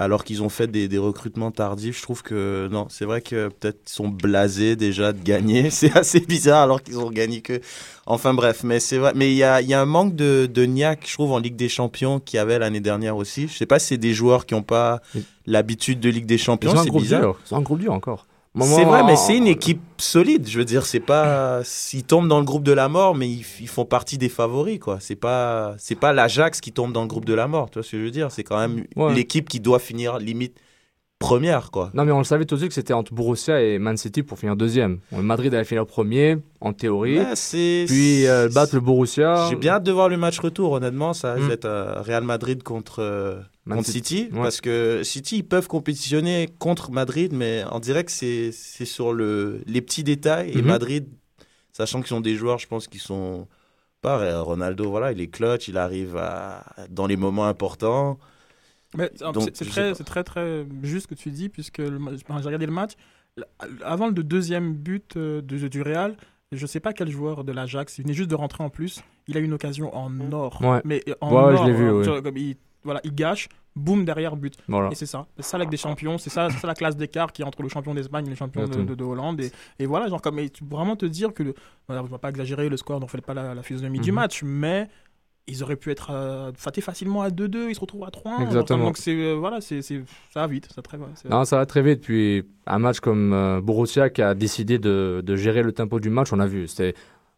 Alors qu'ils ont fait des, des recrutements tardifs, je trouve que non, c'est vrai que peut-être ils sont blasés déjà de gagner. C'est assez bizarre alors qu'ils ont gagné que. Enfin bref, mais c'est vrai. Mais il y a, il y a un manque de, de niaque, je trouve, en Ligue des Champions qu'il y avait l'année dernière aussi. Je sais pas si c'est des joueurs qui n'ont pas l'habitude de Ligue des Champions. ont un C'est groupe bizarre. dur. C'est un groupe dur encore. C'est vrai, mais c'est une équipe solide. Je veux dire, c'est pas s'ils tombent dans le groupe de la mort, mais ils, ils font partie des favoris, quoi. C'est pas c'est pas l'Ajax qui tombe dans le groupe de la mort. Tu vois ce que je veux dire? C'est quand même Ouais. l'équipe qui doit finir limite première, quoi. Non, mais on le savait tout de suite que c'était entre Borussia et Man City pour finir deuxième. Madrid avait fini premier, en théorie. Puis euh, battre le Borussia. J'ai bien hâte de voir le match retour. Honnêtement, ça risque Mm. d'être euh, Real Madrid contre euh, contre City, Ouais. parce que City ils peuvent compétitionner contre Madrid, mais dirait que c'est sur le les petits détails et Mhm. Madrid, sachant qu'ils ont des joueurs, je pense qu'ils sont pas euh, Ronaldo, voilà, il est clutch, il arrive à, dans les moments importants. Mais Donc, c'est- très, très, très juste ce que tu dis, puisque j'ai regardé le match. Avant le deuxième but euh, de- du Real, je sais pas quel joueur de l'Ajax, il venait juste de rentrer en plus. Il a eu une occasion en or. Ouais. Mais en Ouais, or, je l'ai vu, euh, ouais. genre, comme il, voilà, il gâche, boum, derrière but. Voilà. Et c'est ça. C'est ça la des champions. C'est ça, la classe d'écart qui est entre le champion d'Espagne et le champion de, Exactement. de- de Hollande. Et, et voilà, genre, comme, et tu- vraiment te dire que, le, je ne vais pas exagérer, le score n'en fait pas la, la physionomie du Mhm. match, mais ils auraient pu être euh, fatés facilement à 2-2, ils se retrouvent à 3-1. genre, Exactement. Donc, c'est, euh, voilà, c'est, ça va vite. Ça, très, Non, ça va très vite. Puis un match comme euh, Borussia qui a décidé de, de gérer le tempo du match, on a vu. C'était,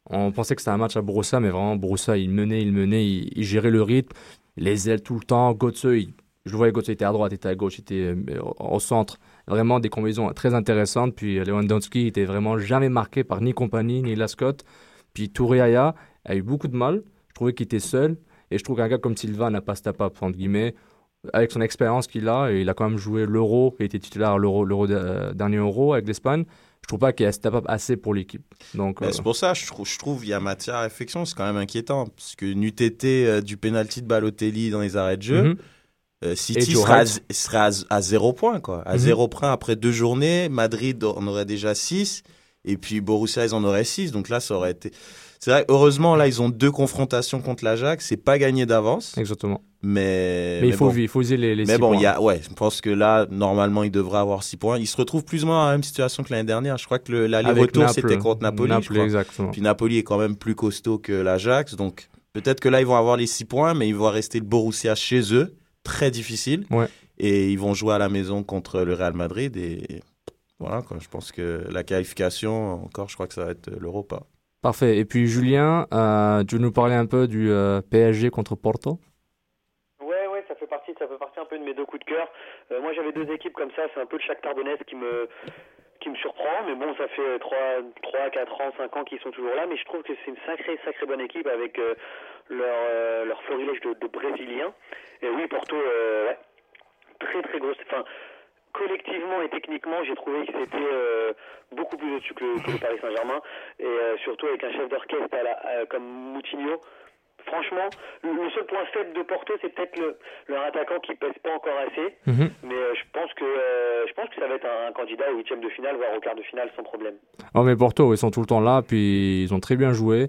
on pensait que c'était un match à Borussia, mais vraiment Borussia, il menait, il menait, il, il gérait le rythme, les ailes tout le temps. Götze, il- je le voyais, Götze était à droite, était à gauche, était euh, au, centre. Vraiment des combinaisons très intéressantes. Puis Lewandowski était vraiment jamais marqué par ni Compagnie ni Lascott. Puis Touré a eu beaucoup de mal. Je trouvais qu'il était seul. Et je trouve qu'un gars comme Silva n'a pas step up, entre guillemets avec son expérience qu'il a, et il a quand même joué l'Euro, et était titulaire l'Euro, l'Euro euh, dernier Euro avec l'Espagne. Je trouve pas qu'il a step up assez pour l'équipe. Donc, euh, C'est pour ça, je trouve, je trouve, il y a matière à réflexion. C'est quand même inquiétant, parce que n'eût été euh, du penalty de Balotelli dans les arrêts de jeu. mhm. Euh, City sera, sera à, à zéro point, quoi. À Mhm. zéro point après deux journées. Madrid en aurait déjà six. Et puis Borussia, ils en auraient six. Donc là, ça aurait été. C'est vrai, heureusement, là, ils ont deux confrontations contre l'Ajax. C'est pas gagné d'avance. exactement. Mais, Mais, il faut, bon. il faut viser les, les Mais six bon, points. y a, ouais, je pense que là, normalement, il devrait avoir six points. Il se retrouve plus ou moins dans la même situation que l'année dernière. Je crois que l'aller-retour, c'était contre Napoli, je Naples, crois. exactement. Puis Napoli est quand même plus costaud que l'Ajax. Donc peut-être que là, ils vont avoir les 6 points, mais ils vont rester le Borussia chez eux. Très difficile. Ouais. Et ils vont jouer à la maison contre le Real Madrid. Et voilà, quoi. je pense que la qualification, encore, je crois que ça va être l'Europa. Parfait. Et puis, Julien, euh, tu veux nous parler un peu du euh, PSG contre Porto? Ouais, ouais, ça fait partie, ça fait partie un peu de mes deux coups de cœur. Euh, moi, j'avais deux équipes comme ça. C'est un peu le Shakhtar Donetsk qui me qui me surprend, mais bon, ça fait 3, 3 4 ans, 5 ans qu'ils sont toujours là, mais je trouve que c'est une sacrée, sacrée bonne équipe avec leur, leur florilège de, Brésiliens. Et oui, Porto, très, très grosse. Collectivement et techniquement, j'ai trouvé que c'était euh, beaucoup plus au-dessus que, le- Paris Saint-Germain. Et euh, surtout avec un chef d'orchestre à- comme Moutinho. Franchement, le seul point faible de Porto, c'est peut-être le, leur attaquant qui pèse pas encore assez. Mhm. Mais euh, je pense que euh, je pense que ça va être un, un candidat au huitième de finale, voire au quart de finale sans problème. Oh, mais Porto, ils sont tout le temps là, puis ils ont très bien joué.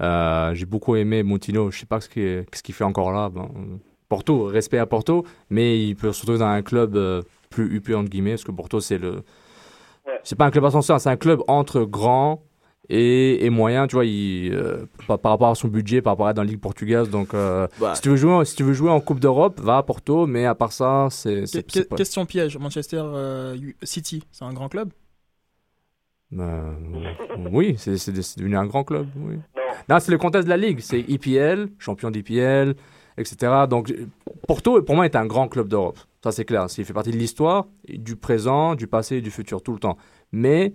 Euh, J'ai beaucoup aimé Montino. Je sais pas ce qu'il ce qu'il fait encore là. Porto, respect à Porto, mais il peut se retrouver dans un club euh, plus huppé, entre guillemets, parce que Porto, c'est le. Ouais. C'est pas un club ascenseur, c'est un club entre grand et, et moyen, tu vois, il, euh, par, par rapport à son budget, par rapport à être dans la Ligue portugaise. Donc, euh, Bah, si, tu veux jouer, si tu veux jouer en Coupe d'Europe, va à Porto, mais à part ça, c'est. Que- pas- question piège, Manchester euh, City, c'est un grand club? Euh, oui, c'est devenu un grand club. Oui. Non. Non, c'est le contexte de la ligue. C'est IPL, champion d'IPL, etc. Donc, Porto, pour moi, est un grand club d'Europe. Ça, c'est clair. Il fait partie de l'histoire, du présent, du passé et du futur, tout le temps. Mais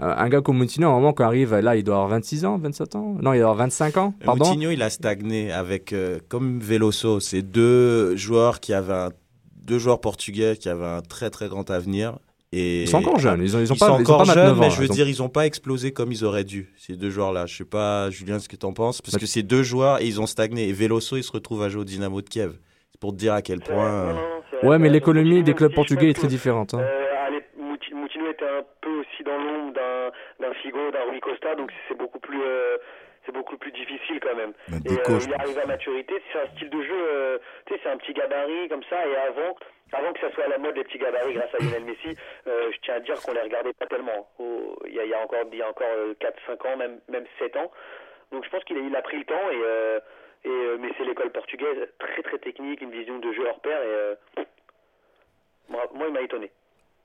euh, un gars comme Moutinho, à un moment, quand il arrive, là, il doit avoir 26 ans, 27 ans? Non, il doit avoir 25 ans, pardon? Moutinho, il a stagné avec, euh, comme Veloso, c'est deux joueurs qui avaient un- deux joueurs portugais qui avaient un très très grand avenir. Et Ils sont encore jeunes. Ils ont, ils ont Ils pas, sont ils encore pas jeunes, 29 ans, mais je veux dire, ils n'ont pas explosé comme ils auraient dû, ces deux joueurs-là. Je sais pas, Julien, ce que tu en penses, parce Bah- que ces deux joueurs, ils ont stagné. Et Veloso, il se retrouve à jouer au Dynamo de Kiev. C'est pour te dire à quel point. euh, Ouais, mais Euh, l'économie des clubs portugais est très différente. hein. Euh, Moutinho était un peu aussi dans l'ombre d'un d'un Figo, d'un Rui Costa, donc c'est beaucoup plus euh, c'est beaucoup plus difficile quand même. Et euh, il arrive à maturité, c'est un style de jeu, euh, tu sais, c'est un petit gabarit comme ça, et avant, avant que ça soit à la mode les petits gabarits grâce à Lionel Messi, euh, je tiens à dire qu'on les regardait pas tellement. Il y, a, y a encore, il y a encore 4-5 ans, même, même 7 ans. Donc je pense qu'il a, il a pris le temps, et, euh, et, euh, mais c'est l'école portugaise, très très technique, une vision de jeu hors pair, et euh, moi, moi, il m'a étonné.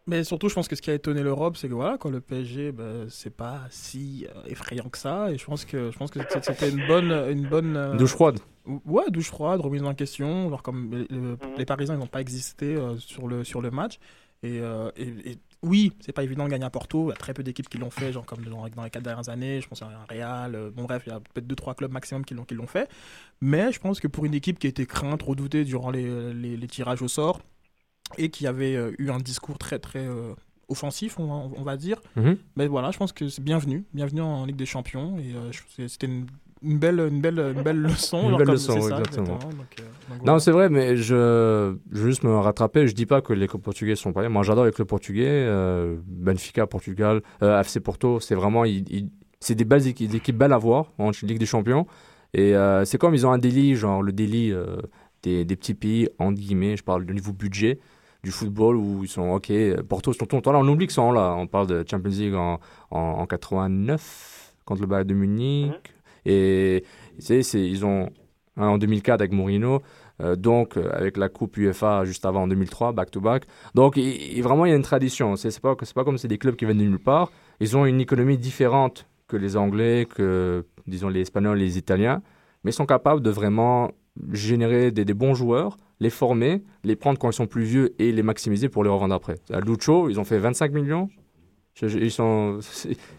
Mais surtout, je pense que ce qui a étonné l'Europe, c'est que voilà, quand le PSG, ben, c'est pas si euh, effrayant que ça. Et je pense que je pense que c'était- une bonne, une bonne euh, Douche froide. Ouais, douche froide, remise en question. Genre comme le- le- Mhm. les Parisiens, ils n'ont pas existé euh, sur le sur le match. Et, euh, et- et oui, c'est pas évident de gagner à Porto. Il y a très peu d'équipes qui l'ont fait, genre comme dans, dans les quatre dernières années. Je pense à un Real. euh, bon bref, il y a peut-être deux trois clubs maximum qui l'ont qui l'ont fait. Mais je pense que pour une équipe qui a été crainte, redoutée durant les, les, les tirages au sort et qui avait euh, eu un discours très très euh, offensif, on, va- on va dire. Mhm. Mais voilà, je pense que c'est bienvenu, bienvenue en Ligue des Champions et euh, c'était une, une belle, une belle, une belle leçon. Une belle leçon, ça, exactement. Donc, euh, donc Non, c'est vrai, mais je, je veux juste me rattraper. Je dis pas que les clubs portugais sont pas bien. Moi, j'adore les clubs portugais. euh, Benfica, Portugal, euh, FC Porto, c'est vraiment, c'est des belles équipes, des équipes belles à voir en Ligue des Champions. Et euh, c'est comme ils ont un délit, genre le délit euh, des, des petits pays, en guillemets, je parle du niveau budget du football où ils sont ok. Porto, ils sont là. On oublie qu'ils sont là. On parle de Champions League en, en, en 89 contre le Bayern de Munich. Sais, c'est- ils ont hein, en 2004 avec Mourinho. Euh, donc, euh, avec la Coupe UEFA juste avant en 2003, back-to-back. Donc, vraiment, il y a une tradition. C'est c'est pas, c'est pas comme c'est des clubs qui viennent de nulle part. Ils ont une économie différente que les Anglais, que, disons, les Espagnols, les Italiens. Mais ils sont capables de vraiment générer des, des bons joueurs, les former, les prendre quand ils sont plus vieux et les maximiser pour les revendre après. À Lucho, ils ont fait 25 millions. Je- je- Ils sont...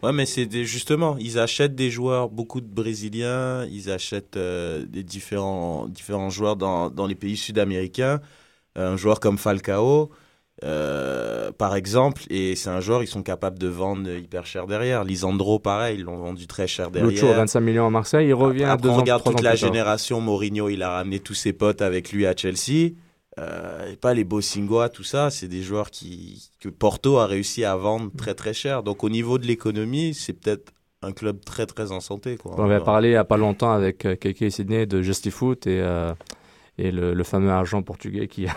Ouais, mais c'est des- justement, ils achètent des joueurs, beaucoup de Brésiliens, ils achètent euh, des différents, différents joueurs dans, dans les pays sud-américains. Un joueur comme Falcao, euh, par exemple, et c'est un joueur, ils sont capables de vendre hyper cher derrière. Lisandro, pareil, ils l'ont vendu très cher derrière. Lucho, 25 millions à Marseille. Il revient Après, deux on ans, regarde trois toute la génération Mourinho, il a ramené tous ses potes avec lui à Chelsea. Euh, et pas les Bosingoa, tout ça, c'est des joueurs qui, que Porto a réussi à vendre très très cher. Donc au niveau de l'économie, c'est peut-être un club très très en santé. Quoi. On avait parlé il n'y a pas longtemps avec euh, Keke Sydney de Justifoot et, euh, et le, le fameux agent portugais qui. George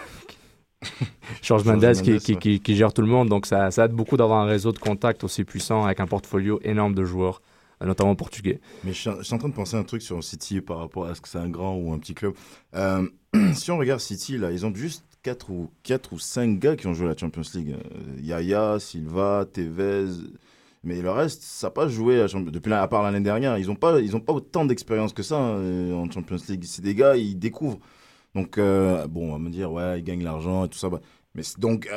Jorge Mendes qui, Mendes, qui, ouais. qui- qui gère tout le monde. Donc ça, ça aide beaucoup d'avoir un réseau de contacts aussi puissant avec un portfolio énorme de joueurs, notamment portugais. Mais je suis, en train de penser un truc sur City par rapport à ce que c'est un grand ou un petit club. Euh, si on regarde City, là, ils ont juste 4 ou, 4 ou 5 gars qui ont joué à la Champions League. Euh, Yaya, Silva, Tevez. Mais le reste, ça n'a pas joué à Depuis là, à part l'année dernière, ils n'ont pas, pas autant d'expérience que ça euh, en Champions League. C'est des gars, ils découvrent. Donc, bon, on va me dire, ouais, ils gagnent l'argent et tout ça. bah, Mais donc,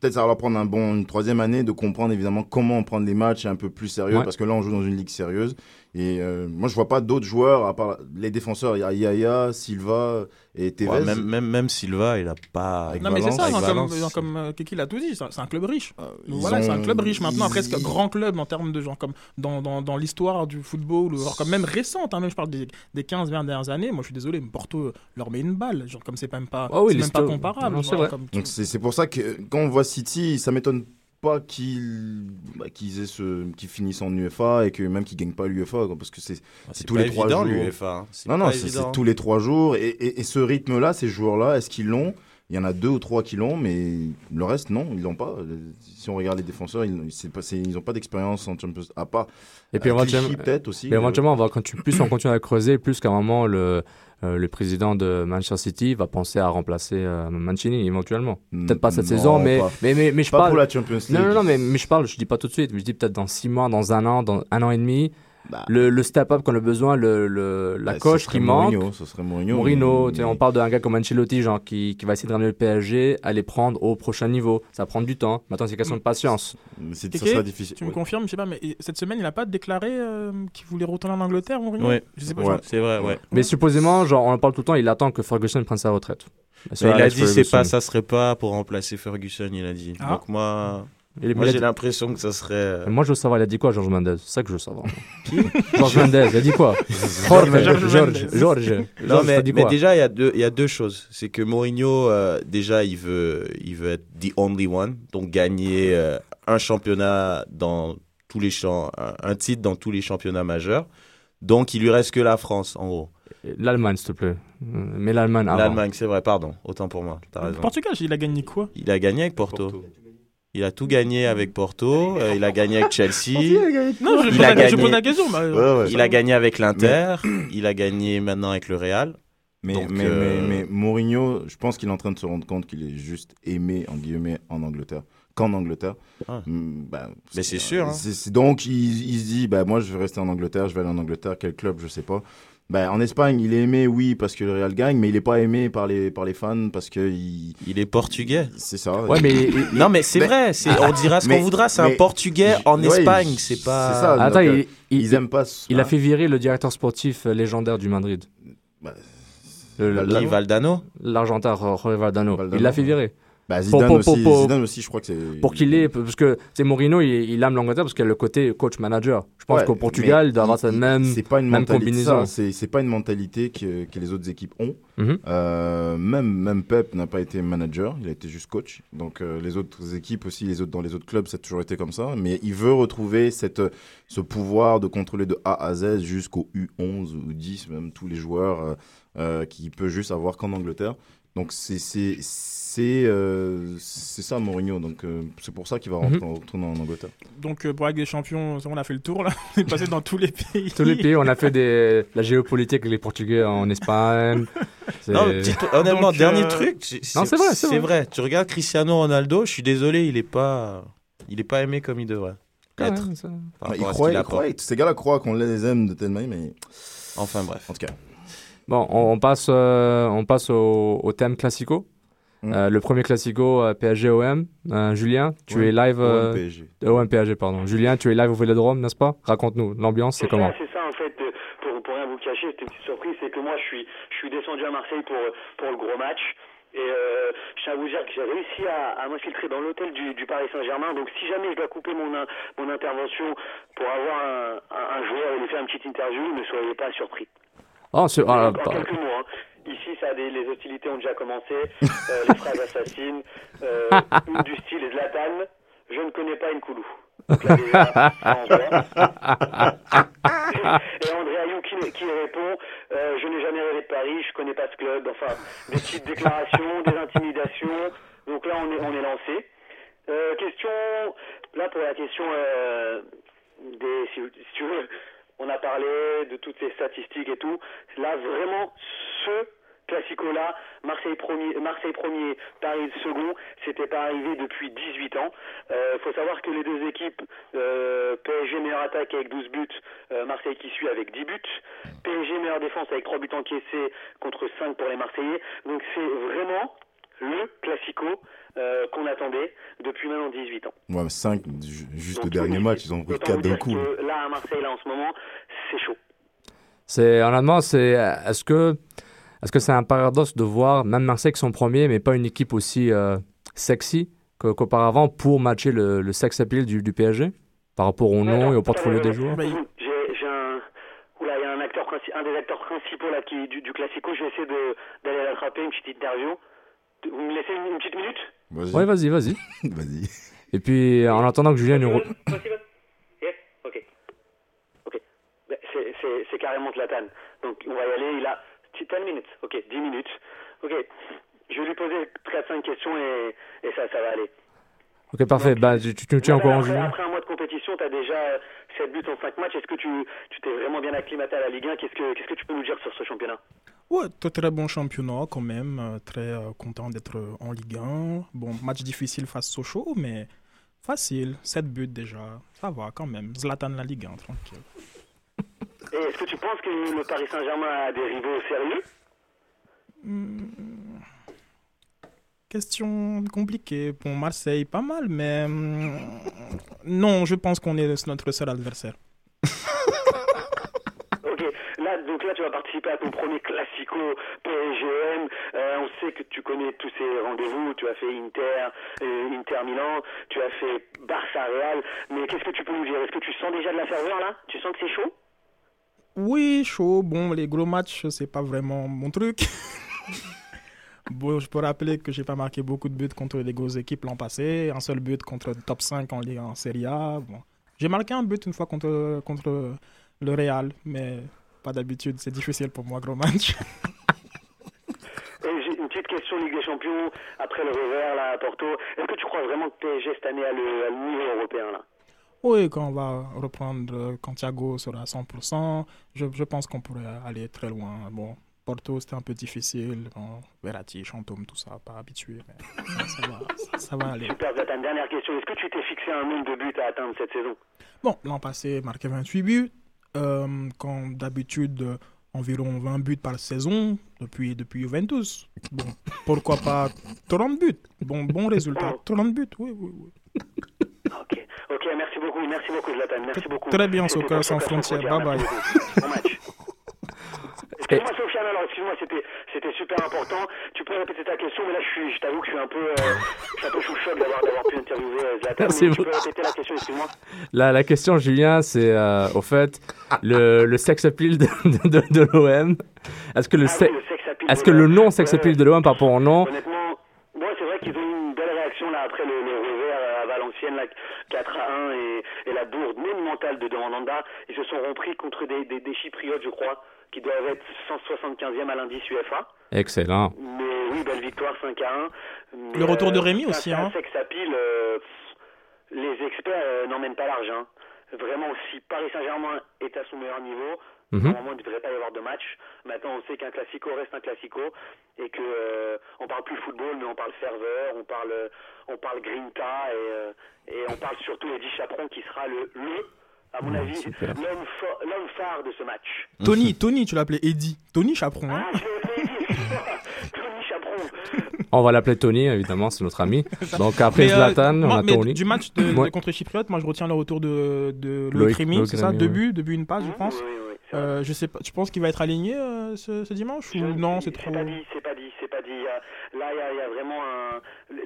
peut-être ça va leur prendre un bon, une troisième année de comprendre évidemment comment prendre les matchs un peu plus sérieux, Ouais. parce que là, on joue dans une ligue sérieuse. Et euh, moi, je vois pas d'autres joueurs, à part les défenseurs. Il y a Yaya, Silva et Tevez. Ouais, même, même, même Silva, il a pas. Avec Non, mais c'est ça, Valence. Avec comme, genre, comme euh, Kiki l'a tout dit, c'est un- c'est un club riche. Euh, voilà, c'est un club riche maintenant, ils- presque grand club en termes de genre comme dans, dans, dans l'histoire du football, ou genre comme même récente, hein, même je parle des, des 15-20 dernières années. Moi je suis désolé, mais Porto euh, leur met une balle, genre comme c'est même pas, Ah oui, même pas comparable. Tu- c'est pour ça que quand on voit City, ça m'étonne pas qu'ils bah, qu'ils aient ce qu'ils finissent en UEFA et que même qu'ils gagnent pas l'UEFA parce que c'est C'est tous les trois jours. l'UEFA. hein. Non non c'est tous les trois jours et, et, et ce rythme là ces joueurs là est-ce qu'ils l'ont? Il y en a deux ou trois qui l'ont mais le reste non ils l'ont pas si on regarde les défenseurs ils c'est pas pas d'expérience en Champions à part Et puis euh, éventuellement, peut-être aussi mais éventuellement, on va continue, plus on continue à creuser, plus qu'à un moment, le, euh, le président de Manchester City va penser à remplacer euh, Mancini éventuellement. Peut-être pas cette Non, saison, mais, pas, mais, mais, mais je pas parle. pour la Champions League Non, non, non, mais, mais je parle, je dis pas tout de suite, mais je dis peut-être dans six mois, dans un an, dans un an et demi, Bah, le, le step-up qu'on a besoin, le, le, la bah, coche qui manque. Mourinho, ce serait Mourinho mais- on parle d'un gars comme Ancelotti, genre, qui, qui va essayer de ramener le PSG, à les prendre au prochain niveau. Ça va prendre du temps. Maintenant, c'est question de patience. mais c'est- ça Kéké, sera difficile Tu me confirmes, je sais pas, mais et cette semaine il a pas déclaré euh, qu'il voulait retourner en Angleterre, Mourinho Ouais. Je sais pas. Ouais. C'est vrai, ouais. Mais supposément, genre, on en parle tout le temps, il attend que Ferguson prenne sa retraite. Mais il a dit c'est pas, ça serait pas pour remplacer Ferguson, il a dit. Ah. Donc moi, Moi j'ai l'impression que ça serait. euh, Moi, je veux savoir, il a dit quoi, Georges Mendes? C'est ça que je veux savoir. Qui? Georges Mendes, il a dit quoi? Jorge, George George, Mendes. George. Non, George, mais, déjà, il y, a deux- il y a deux choses. C'est que Mourinho, euh, déjà, il veut, il veut être the only one. Donc, gagner euh, un championnat dans tous les champs, un, un titre dans tous les championnats majeurs. Donc, il lui reste que la France, en gros. L'Allemagne, s'il te plaît. Mais l'Allemagne avant. L'Allemagne, c'est vrai, pardon. Autant pour moi. T'as raison. Portugal, il a gagné quoi? Il a gagné avec Porto. Il a tout gagné avec Porto. euh, il a gagné avec Chelsea. Non, je, Il a je gagné. pose la question. Ouais, ouais. Il a gagné avec l'Inter. Il a gagné maintenant avec le Real. Mais, Donc, mais, euh, mais, mais Mourinho, je pense qu'il est en train de se rendre compte qu'il est juste aimé, en guillemets, en Angleterre. Qu'en Angleterre. Ah. Mm, bah, Mais c'est sûr, hein. c'est- c'est donc, il, il se dit, bah, moi, je vais rester en Angleterre, je vais aller en Angleterre. Quel club, je sais pas. Bah, en Espagne, il est aimé, oui, parce que le Real gagne, mais il n'est pas aimé par les, par les fans parce que il- Il est portugais. c'est ça. Ouais, mais. Non, mais c'est Mais- vrai. c'est- On dira ce Mais- qu'on voudra. C'est un Portugais en Ouais, Espagne. C'est pas. c'est ça. Attends, donc, euh, il, il, ils aiment pas. ce- il a fait virer le directeur sportif euh, légendaire du Madrid. Bah, Le- Valdano? L'Argentin, Jorge Valdano. Valdano. Il l'a fait virer. Bah, Zidane, pour- aussi, pour- Zidane aussi, je crois que c'est. Pour qu'il ait. Parce que, c'est Mourinho, il, il aime l'Angleterre parce qu'il a le côté coach-manager. Je pense Ouais, qu'au Portugal, il doit avoir cette même. C'est pas une même mentalité. combinaison. ça, C'est c'est pas une mentalité que, que les autres équipes ont. Mhm. Euh, même même Pep n'a pas été manager, il a été juste coach. Donc euh, les autres équipes aussi, les autres dans les autres clubs, ça a toujours été comme ça. Mais il veut retrouver cette ce pouvoir de contrôler de A à Z jusqu'au U11 ou 10 même tous les joueurs euh, euh, qu'il peut juste avoir qu'en Angleterre. Donc c'est c'est c'est euh, c'est ça Mourinho. Donc euh, c'est pour ça qu'il va rentrer, retourner en Angleterre. Donc euh, pour la Ligue des Champions, on a fait le tour là. On est passé dans tous les pays. Tous les pays, on a fait des, la géopolitique avec les Portugais en Espagne. Non, petit- honnêtement, Donc, dernier euh, truc. Non, c'est vrai, c'est vrai. Tu regardes Cristiano Ronaldo. Je suis désolé, il est pas, il est pas aimé comme il devrait. Ouais, être. ça- il croit, il croit, ces gars-là croient qu'on les aime de telle manière, mais Enfin bref. en tout cas. Bon, on, on passe, euh, on passe au, au thème classico. Mm. Euh, le premier classico, euh, PSG-OM. Euh, Julien, tu Ouais. es live. euh, OM PSG. OM PSG, pardon. Julien, tu es live au Vélodrome, n'est-ce pas? Raconte-nous, l'ambiance, c'est C'est comment? c'est ça en fait, pour, pour rien vous cacher, c'était une petite surprise, c'est que moi je suis, je suis descendu à Marseille pour, pour le gros match. Et euh, je tiens à vous dire que j'ai réussi à, à m'infiltrer dans l'hôtel du, du Paris Saint-Germain. Donc si jamais je dois couper mon, in- mon intervention pour avoir un, un, un joueur et lui faire une petite interview, ne soyez pas surpris. Oh, c'est. ah, en bah, quelques mots, hein. Ici, ça les hostilités ont déjà commencé. Euh, les phrases assassines. Euh, une du style Zlatan. Je ne connais pas une. Donc là, déjà, voit. Et André Ayou qui, qui répond euh, Je n'ai jamais rêvé de Paris, je connais pas ce club. Enfin, des petites déclarations, des intimidations. Donc là, on est, on est lancé. Euh, question, là pour la question euh, des, si, si tu veux, on a parlé de toutes ces statistiques et tout. Là, vraiment, ce classico-là, Marseille premier, Marseille premier, Paris second, c'était pas arrivé depuis 18 ans. Il faut savoir que les deux équipes, euh, PSG meilleure attaque avec 12 buts, euh, Marseille qui suit avec 10 buts, PSG meilleure défense avec 3 buts encaissés contre 5 pour les Marseillais. Donc c'est vraiment le classico euh, qu'on attendait depuis maintenant 18 ans. Ouais, 5, juste Donc, le dernier match, ils ont pris autant 4 vous d'un coup. que là, à Marseille, là, en ce moment, c'est chaud. C'est honnêtement, c'est est-ce que est-ce que c'est un paradoxe de voir même Marseille qui sont premiers, mais pas une équipe aussi euh, sexy qu'auparavant pour matcher le, le sex appeal du, du PSG par rapport au nom et au portfolio des joueurs? Un. Oula, il y a un, acteur, princi- un des acteurs principaux là, qui, du, du Classico. Je vais essayer d'aller l'attraper, une petite interview. Vous me laissez une, petite minute Vas-y. Ouais, vas-y, vas-y. Vas-y. Et puis en attendant que Julien nous re- Yes Ok. Ok. Ben, C'est- carrément Zlatan. Donc on va y aller. Il a 10 minutes. Ok, 10 minutes. Ok. Je vais lui poser 4-5 questions et, et ça, ça va aller. Ok, parfait. Bah, tu, tu nous tiens au Zlatan, courant, après, Julien. après un mois de compétition, tu as déjà 7 buts en 5 matchs. Est-ce que tu tu t'es vraiment bien acclimaté à la Ligue 1 Qu'est-ce que Qu'est-ce que tu peux nous dire sur ce championnat? Ouais, très, très bon championnat quand même. euh, Très euh, content d'être euh, en Ligue 1. Bon, match difficile face Sochaux, mais facile. 7 buts déjà. Ça va quand même. Zlatan la Ligue 1, tranquille. Est-ce que tu penses que le Paris Saint-Germain a des rivaux sérieux? Hmm, Question compliquée. Pour Marseille, pas mal, mais hum, non, je pense qu'on est notre seul adversaire. Ok, tu vas participer à ton premier classico PSGM. Euh, on sait que tu connais tous ces rendez-vous. Tu as fait Inter, euh, Inter Milan, tu as fait Barça Real. Mais qu'est-ce que tu peux nous dire? Est-ce que tu sens déjà de la ferveur là? Tu sens que c'est chaud? Oui, chaud. Bon, les gros matchs, c'est pas vraiment mon truc. bon, je peux rappeler que j'ai pas marqué beaucoup de buts contre les grosses équipes l'an passé. Un seul but contre le top 5 en Ligue en Serie A. Bon. J'ai marqué un but une fois contre, contre le Real, mais pas d'habitude. C'est difficile pour moi, gros match. Une petite question Ligue des Champions. Après le revers là à Porto, est-ce que tu crois vraiment que PSG cette année a le, a le niveau européen là? Oui, quand on va reprendre, euh, quand Thiago sera à 100%, je, je pense qu'on pourrait aller très loin. Bon, Porto, c'était un peu difficile. Bon, Verratti, Chantôme, tout ça, pas habitué. Mais ça, va, ça, ça va aller. Super, Zlatan, dernière question. Est-ce que tu t'es fixé un nombre de buts à atteindre cette saison? Bon, l'an passé, marqué 28 buts. Euh, quand d'habitude, environ 20 buts par saison depuis, depuis Juventus. Bon, pourquoi pas 30 buts? Bon, bon résultat. 30 buts, oui, oui, oui. Ok, ok, merci beaucoup, merci beaucoup Zlatan, merci beaucoup. Très bien, Soccer sans frontières. Bye bye. Bon match. Excuse-moi Sofiane, alors excuse-moi, c'était, c'était super important. Tu peux répéter ta question, mais là je suis, je t'avoue que je suis un peu, euh, je suis un peu sous le choc d'avoir, d'avoir pu interviewer euh, Zlatan. Merci mais tu peux répéter la question, excuse-moi. La, la question, Julien, c'est euh, au fait le, le sex appeal de, de, de, de l'OM. Est-ce que le, Ah se- oui, le sex appeal est-ce de que le l'OM. nom sex appeal de l'OM par rapport au nom? Honnêtement, bon, c'est vrai qu'ils ont eu une belle réaction là après le, le revers à Valenciennes, là, 4 à 1 et, et la bourde monumentale de Demandanda. Ils se sont repris contre des, des, des Chypriotes, je crois, qui doivent être 175e à l'indice UEFA. Excellent. Mais oui, belle victoire 5 à 1. Mais, Le retour de euh, Rémi ça, aussi, hein. sex appeal, euh, les experts euh, n'emmènent pas large. Hein. Vraiment, si Paris Saint-Germain est à son meilleur niveau, Mhm. Normalement, il ne devrait pas y avoir de match. Maintenant, on sait qu'un classico reste un classico et que euh, on parle plus football, mais on parle ferveur, on parle, euh, on parle grinta et, euh, et on parle surtout Eddie Chaperon qui sera le, le à mon avis, super. l'homme fo- l'homme phare de ce match. Tony, Tony, tu l'appelais Eddie. Tony Chaperon. hein. Ah, je l'ai appelé Eddie, excuse-moi. Tony Chaperon. On va l'appeler Tony, évidemment, c'est notre ami. Donc après Mais, euh, Zlatan, on a mais Tony. Du match de, de Ouais. contre Chypriote, moi je retiens le retour de, de Loïc- Loïc Rémy, Loïc c'est ça Deux buts, deux buts, une passe, je pense. Oui, oui, oui, c'est vrai. Euh, je sais pas, tu penses qu'il va être aligné euh, ce, ce dimanche ou Je- non C'est trop. pas dit, c'est pas dit, c'est pas dit. Y a- Là, il y, y a vraiment un.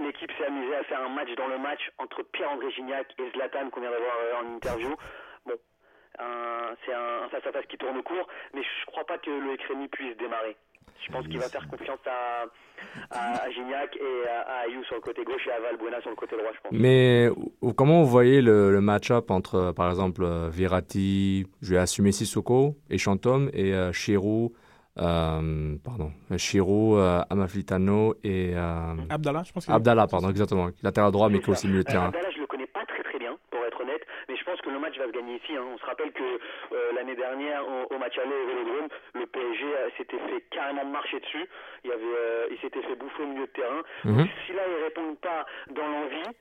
L'équipe s'est amusée à faire un match dans le match entre Pierre-André Gignac et Zlatan qu'on vient d'avoir en interview. Bon, c'est un face à face qui tourne court, mais je crois pas que le Rémy puisse démarrer. Je pense qu'il va faire confiance à, à, à Gignac et à, à Ayou sur le côté gauche et à Valbuena sur le côté droit, je pense. Mais comment vous voyez le, le match-up entre, par exemple, Verratti, je vais assumer Sissoko et Chantôme, et euh, Chirou, euh, pardon, Chirou, euh, Amafitano et euh, Abdallah, je pense. Abdallah, pardon, exactement. Latéral droit, mais qui est aussi milieu de terrain. Abdallah, je le connais pas très très bien, pour être honnête, mais se gagner ici. hein. On se rappelle que euh, l'année dernière, au, au match aller au Vélodrome, le PSG s'était fait carrément marcher dessus. Il, y avait, euh, il s'était fait bouffer au milieu de terrain. Donc, si là, ils répondent pas dans l'envie,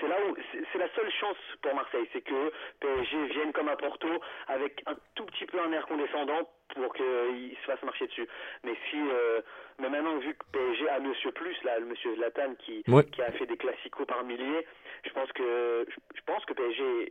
c'est là où c'est la seule chance pour Marseille, c'est que PSG vienne comme à Porto avec un tout petit peu un air condescendant pour qu'il se fasse marcher dessus. Mais si, euh, mais maintenant vu que PSG a Monsieur Plus, là, le Monsieur Zlatan qui Ouais. qui a fait des classicos par milliers, je pense que je pense que PSG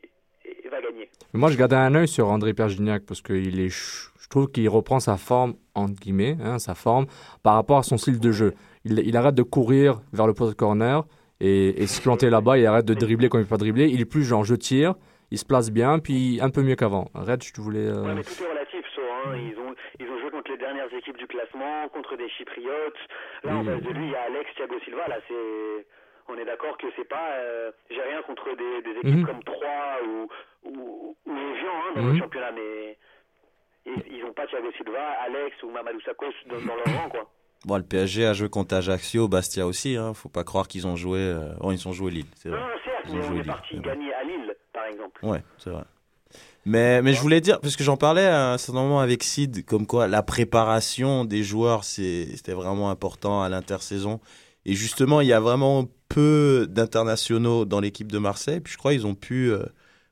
va gagner. Moi, je gardais un œil sur André Pergignac parce que il est, je trouve qu'il reprend sa forme, entre guillemets, hein, sa forme, par rapport à son style de jeu. Il, il arrête de courir vers le post corner et, et se planter là-bas. Il arrête de dribbler quand il ne peut pas dribbler. Il est plus genre je tire, il se place bien, puis un peu mieux qu'avant. Red, tu voulais. euh, Ouais, mais tout est relatif, so, hein. Ils ont, ils ont joué contre les dernières équipes du classement, contre des Chypriotes. Là, en face de lui, il y a Alex, Thiago Silva. Là, c'est, on est d'accord que c'est pas, euh, j'ai rien contre des, des équipes Mhm. comme Troyes ou, ou, ou Evian, hein, dans Mhm. le championnat, mais ils, ils ont pas Thiago Silva, Alex ou Mamadou Sakho dans, dans leur rang, quoi. Bon, le PSG a joué contre Ajaccio, Bastia aussi. Hein. Faut pas croire qu'ils ont joué. euh, Oh, ils ont joué Lille. C'est Non, vrai. non, certes, Ils ont mais joué on est Lille, parti c'est vrai. gagner à Lille, par exemple. Ouais, c'est vrai. Mais, mais je voulais dire, parce que j'en parlais à un certain moment avec Sid, comme quoi la préparation des joueurs, c'est- c'était vraiment important à l'intersaison. Et justement, il y a vraiment peu d'internationaux dans l'équipe de Marseille. Puis je crois qu'ils ont pu euh,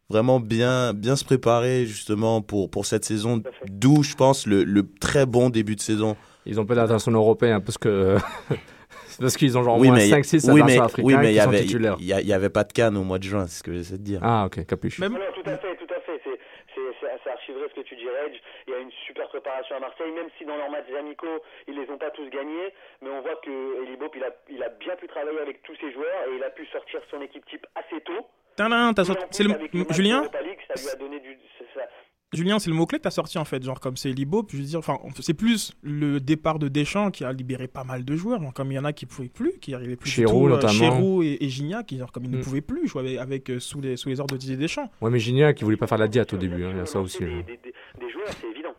vraiment bien, bien se préparer justement pour, pour cette saison. D'où, je pense, le, le très bon début de saison. Ils ont peu d'attention européenne parce que. parce qu'ils ont genre oui, moins mais, 5-6 oui, mais, africains oui, mais il qui y sont avait, titulaires. il y, a- il y avait pas de canne au mois de juin, c'est ce que j'essaie de dire. Ah, ok, capuche. Même, tout à fait, tout à fait. C'est, c'est, c'est, vrai ce que tu dis, Reg. Il y a une super préparation à Marseille, même si dans leurs matchs amicaux, ils les ont pas tous gagnés. Mais on voit que Eli Bob, il a, il a bien pu travailler avec tous ses joueurs et il a pu sortir son équipe type assez tôt. Tadam, t'as sorti- c'est le- Julien d'Europa League, ça lui a donné du. c'est ça. Julien, c'est le mot-clé que t'as sorti en fait, genre comme c'est Libo, puis je veux dire, enfin, c'est plus le départ de Deschamps qui a libéré pas mal de joueurs, genre comme il y en a qui pouvaient plus, qui arrivaient plus Chirou, du tout, euh, notamment. Chirou et, et Gignac, qui genre comme ils ne Mm. pouvaient plus jouer avec, avec, euh, sous les sous les ordres de Didier Deschamps. Ouais, mais Gignac, il voulait pas faire la diète au début. hein, Il y a ça aussi. Des, hein. des, des, des joueurs, c'est évident.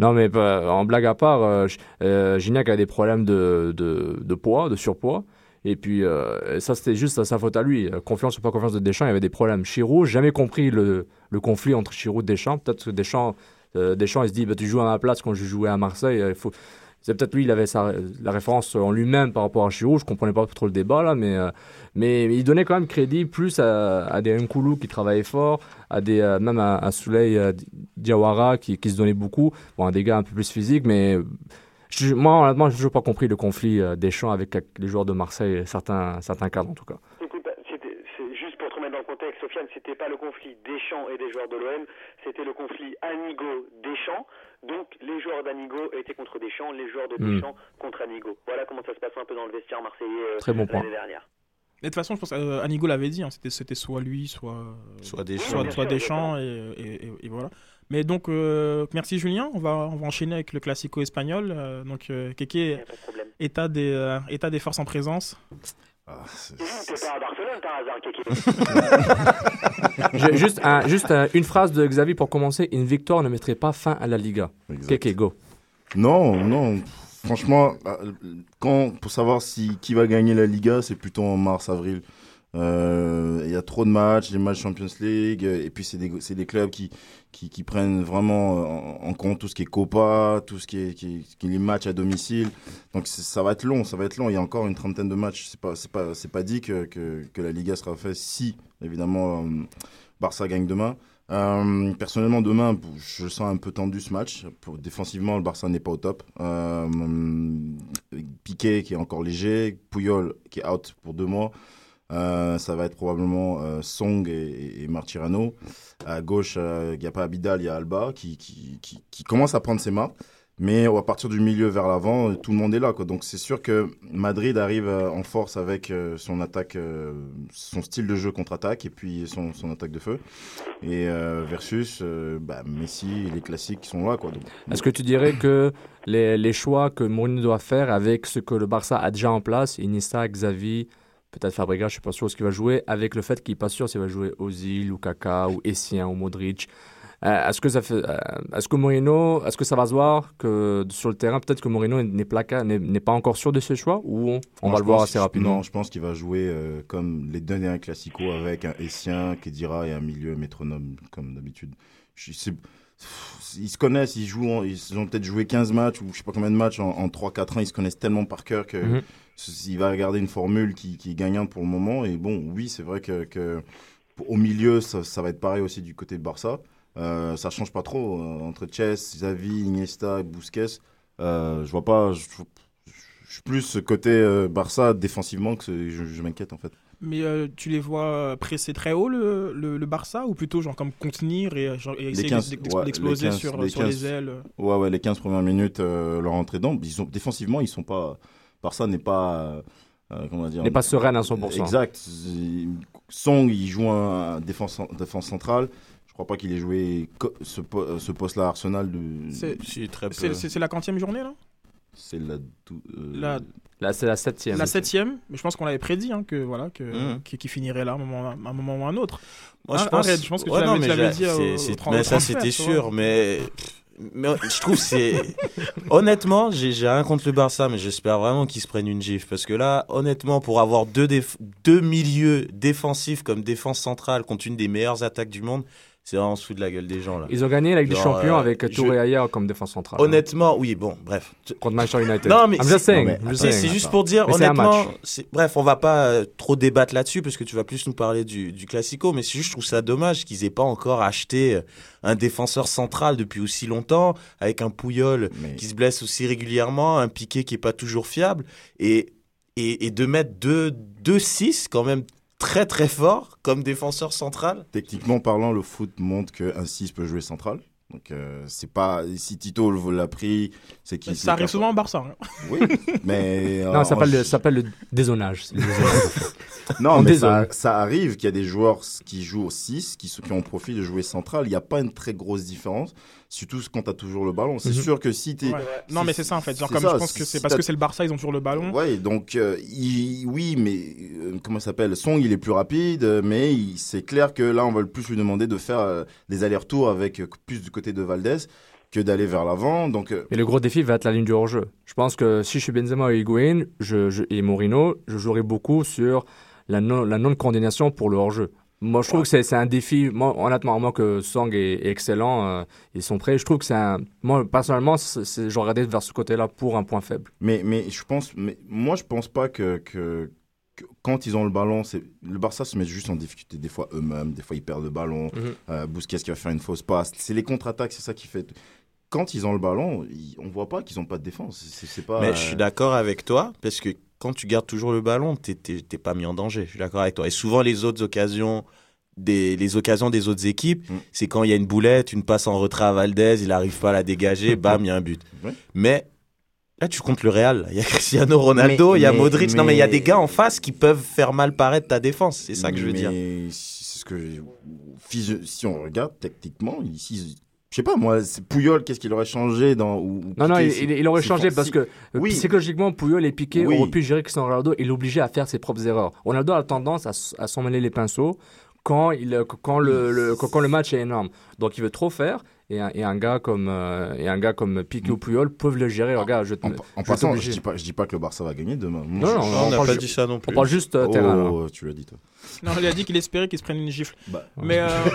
Non, mais bah, en blague à part, euh, euh, Gignac a des problèmes de, de, de poids, de surpoids. Et puis, euh, ça, c'était juste sa faute à lui. Confiance ou pas confiance de Deschamps, il y avait des problèmes. Chirou, j'ai jamais compris le, conflit entre Chirou et Deschamps. Peut-être que Deschamps, euh, Deschamps, il se dit bah, Tu joues à ma place quand je jouais à Marseille. euh. C'est peut-être lui, il avait sa, la référence en lui-même par rapport à Chirou. Je comprenais pas trop le débat, là, mais, mais, il donnait quand même crédit plus à, à des Nkoulou qui travaillaient fort, à des, même à, à Souley Diawara qui, se donnait beaucoup. Bon, des gars un peu plus physiques, mais je- moi, honnêtement, j'ai toujours pas compris le conflit euh, Deschamps avec les joueurs de Marseille, certains, certains cadres en tout cas. C'est juste pour te remettre dans le contexte, Sofiane, c'était pas le conflit Deschamps et des joueurs de l'OM, c'était le conflit Anigo-Deschamps. Donc les joueurs d'Anigo étaient contre Deschamps, les joueurs de Hmm. Deschamps contre Anigo. Voilà comment ça se passe un peu dans le vestiaire marseillais euh, Très bon point. l'année dernière. Et de toute façon, je pense euh, Anigo l'avait dit, hein, c'était c'était soit lui, soit Soit des soit, Deschamps et, et, et- et voilà. Mais donc euh, merci Julien, on va on va enchaîner avec le classico espagnol. euh, donc euh, problème. état des euh, état des forces en présence. Ah, c'est- Mmh, T'es pas à Barcelone par hasard, Kéké juste un- juste un- une phrase de Xavier pour commencer une victoire ne mettrait pas fin à la Liga. exact. Keke, go. Non, non. Franchement, quand, pour savoir si, qui va gagner la Liga, c'est plutôt en mars-avril. Euh, Il y a trop de matchs, les matchs Champions League, euh, et puis c'est des, clubs qui, prennent vraiment euh, en, compte tout ce qui est Copa, tout ce qui est, qui, les matchs à domicile. Donc ça va être long, ça va être long. Il y a encore une trentaine de matchs. C'est pas, pas, dit que, la Liga sera faite si, évidemment, Barça gagne demain. Personnellement, demain, je sens un peu tendu ce match. Défensivement, le Barça n'est pas au top. Euh, Piqué qui est encore léger, Puyol qui est out pour deux mois. Euh, ça va être probablement euh, Song et, Martirano. À gauche, euh, il n'y a pas Abidal, il y a Alba qui, commence à prendre ses marques. Mais à partir du milieu vers l'avant, tout le monde est là. Donc c'est sûr que Madrid arrive euh, en force avec euh, son attaque, euh, son style de jeu contre-attaque et puis son, attaque de feu. Et euh, versus euh, bah, Messi et les classiques qui sont là. Est-ce que tu dirais que les, choix que Mourinho doit faire avec ce que le Barça a déjà en place, Iniesta, Xavi, peut-être Fabregas, je suis pas sûr ce qu'il va jouer, avec le fait qu'il n'est pas sûr s'il va jouer Ozil ou Kaka ou Essien ou Modric. Euh, est-ce que ça fait, euh, est-ce que Mourinho, est-ce que ça va se voir que sur le terrain, peut-être que Mourinho n'est pas encore sûr de ses choix ou on, va le voir assez rapidement? Non, je pense qu'il va jouer euh, comme les deux derniers classicos avec un Essien, Kedira et un milieu métronome comme d'habitude. Je- c'est- Ils se connaissent, ils jouent, en- ils ont peut-être joué 15 matchs ou je sais pas combien de matchs en, en 3-4 ans, ils se connaissent tellement par cœur que Mhm. Il va regarder une formule qui, qui est gagnante pour le moment. Et bon, oui, c'est vrai que, que au milieu, ça, ça va être pareil aussi du côté de Barça. Euh, ça change pas trop euh, entre Chess, Xavi, Iniesta et Busquets. Euh, je vois pas. Je, je suis plus côté euh, Barça défensivement que je, je m'inquiète en fait. Mais euh, tu les vois presser très haut le, le, le Barça ou plutôt genre comme contenir et, genre, et essayer 15, d'ex- ouais, d'exploser les 15, sur, les sur les 15. ailes Ouais, ouais, les 15 premières minutes, euh, leur entrée dedans, ils sont, défensivement, ils sont pas. Barça n'est pas. euh, euh, comment dire n'est pas sereine à 100%. Exact. Song, il joue un, défense, défense centrale. Je crois pas qu'il ait joué co- ce, po- ce poste-là à Arsenal. De... C'est- la quantième journée là? C'est la. euh, La- Là, c'est la septième. La septième, mais je pense qu'on l'avait prédit hein, que voilà que Mhm. qui, qui finirait là à un moment, à un moment ou un autre. Moi, je Un- pense, un raid, je pense que tu Ouais, tu mais l'avais dit au- c'est- au c'est- 30, mais ça, 37, c'était sûr. Mais, je trouve c'est. honnêtement, j'ai rien contre le Barça, mais j'espère vraiment qu'ils se prennent une gifle. Parce que là, honnêtement, pour avoir deux, deux milieux défensifs comme défense centrale contre une des meilleures attaques du monde, c'est vraiment en dessous de la gueule des gens là. Ils ont gagné avec des Genre, champions euh, avec je- Touré Ayer comme défense centrale. Honnêtement, oui, bon, bref. Contre Manchester United. Non, mais c'est- juste pour dire, Mais honnêtement, bref, on va pas euh, trop débattre là-dessus parce que tu vas plus nous parler du, du Classico, mais c'est juste, je trouve ça dommage qu'ils aient pas encore acheté euh, un défenseur central depuis aussi longtemps, avec un Pouillol mais- qui se blesse aussi régulièrement, un Piqué qui est pas toujours fiable, et, et, et de mettre 2-6 quand même très très fort comme défenseur central. Techniquement parlant, le foot montre qu'un 6 peut jouer central. Donc, euh, c'est pas. Si Tito l'a pris, c'est qu'il. Ça arrive souvent au Barça. hein. Oui, mais. Non, euh, ça s'appelle en- le, ça s'appelle le dézonage. C'est le dézonage. Non, On mais ça, ça arrive qu'il y a des joueurs qui jouent au 6, qui, qui ont profit de jouer central. Il n'y a pas une très grosse différence, surtout quand tu as toujours le ballon. C'est Mhm. sûr que si tu es. Ouais. Non, mais c'est ça en fait. Genre comme ça, je pense que c'est parce t'as- que c'est le Barça, ils ont toujours le ballon. Ouais, donc euh, il- oui, mais euh, comment ça s'appelle? Song, il est plus rapide, mais il- c'est clair que là, on va le plus lui demander de faire euh, des allers-retours avec euh, plus du côté de Valdez que d'aller vers l'avant. Donc, Mais le gros défi va être la ligne du hors-jeu. Je pense que si je suis Benzema et Higuain je, je- et Mourinho, je jouerai beaucoup sur la non- la non-coordination pour le hors-jeu. Moi, je trouve que c'est c'est un défi. Moi, honnêtement, moi que Song est, est excellent, euh, ils sont prêts. Je trouve que c'est un. Moi, personnellement, j'aurais regardé vers ce côté-là pour un point faible. mais, mais je pense, mais moi, je pense pas que, que, que quand ils ont le ballon, c'est le Barça se met juste en difficulté des fois eux-mêmes, des fois ils perdent le ballon. Mhm. Euh, Busquets qui va faire une fausse passe. C'est les contre-attaques, c'est ça qui fait. Quand ils ont le ballon, ils- on voit pas qu'ils ont pas de défense. C'est c'est pas. Mais je suis d'accord avec toi, parce que quand tu gardes toujours le ballon, t'es- t'es t'es pas mis en danger. Je suis d'accord avec toi. Et souvent, les autres occasions des, les occasions des autres équipes, Mm. c'est quand il y a une boulette, une passe en retrait à Valdez, il n'arrive pas à la dégager, bam, il y a un but. Ouais. Mais là, tu comptes le Real. Il y a Cristiano Ronaldo, Mais- il y a mais- Modric. Non, mais il y a mais- des gars en face qui peuvent faire mal paraître ta défense. C'est ça que je veux dire. Mais c'est ce que je- physio- si on regarde techniquement, ici, je sais pas moi, c'est Pouyol, qu'est-ce qu'il aurait changé dans ou, Non, non, Piqué, il, c'est- il- il aurait changé parce que euh, Oui. psychologiquement, Puyol et Piqué Oui. auraient pu gérer Cristiano Ronaldo et l'obliger à faire ses propres erreurs. Ronaldo a tendance à, à s'en mêler les pinceaux quand, il, quand, le, quand le match est énorme. Donc il veut trop faire et un, et un gars comme euh, et un gars comme Piqué ou Puyol peuvent le gérer. Regarde, je te- En, en je passant, je dis pas, je dis pas que le Barça va gagner demain. Non, je- non, Non, on on n'a pas dit ça non on plus. parle juste euh, terrain. là. Oh, tu l'as dit toi. Non, il a dit qu'il espérait qu'ils se prennent une gifle. Bah, Mais euh,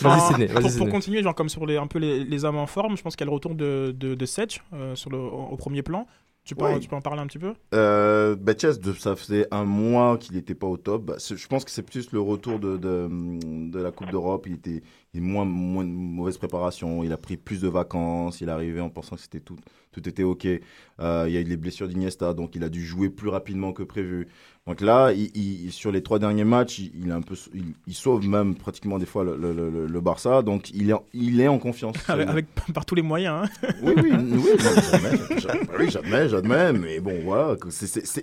pour, vas-y, pour Sidney. continuer, genre comme sur les, un peu les, les hommes en forme, je pense qu'il y a le retour de, de, de Setch euh, sur le, au premier plan. Tu peux, Ouais. tu peux en parler un petit peu? Euh, bah, Chess, ça faisait un mois qu'il n'était pas au top. Bah, je pense que c'est plus le retour de, de, de la Coupe d'Europe. Il était il moins, moins de mauvaise préparation. Il a pris plus de vacances. Il est arrivé en pensant que c'était tout, tout était OK. Euh, il y a eu les blessures d'Iniesta, donc il a dû jouer plus rapidement que prévu. Donc là, il, il- sur les trois derniers matchs, il, il est un peu, il, il sauve même pratiquement des fois le, le- le- le Barça. Donc il est, en- il est en confiance. avec, avec- par tous les moyens. hein. Oui, oui, oui, jamais, jamais, mais bon, voilà.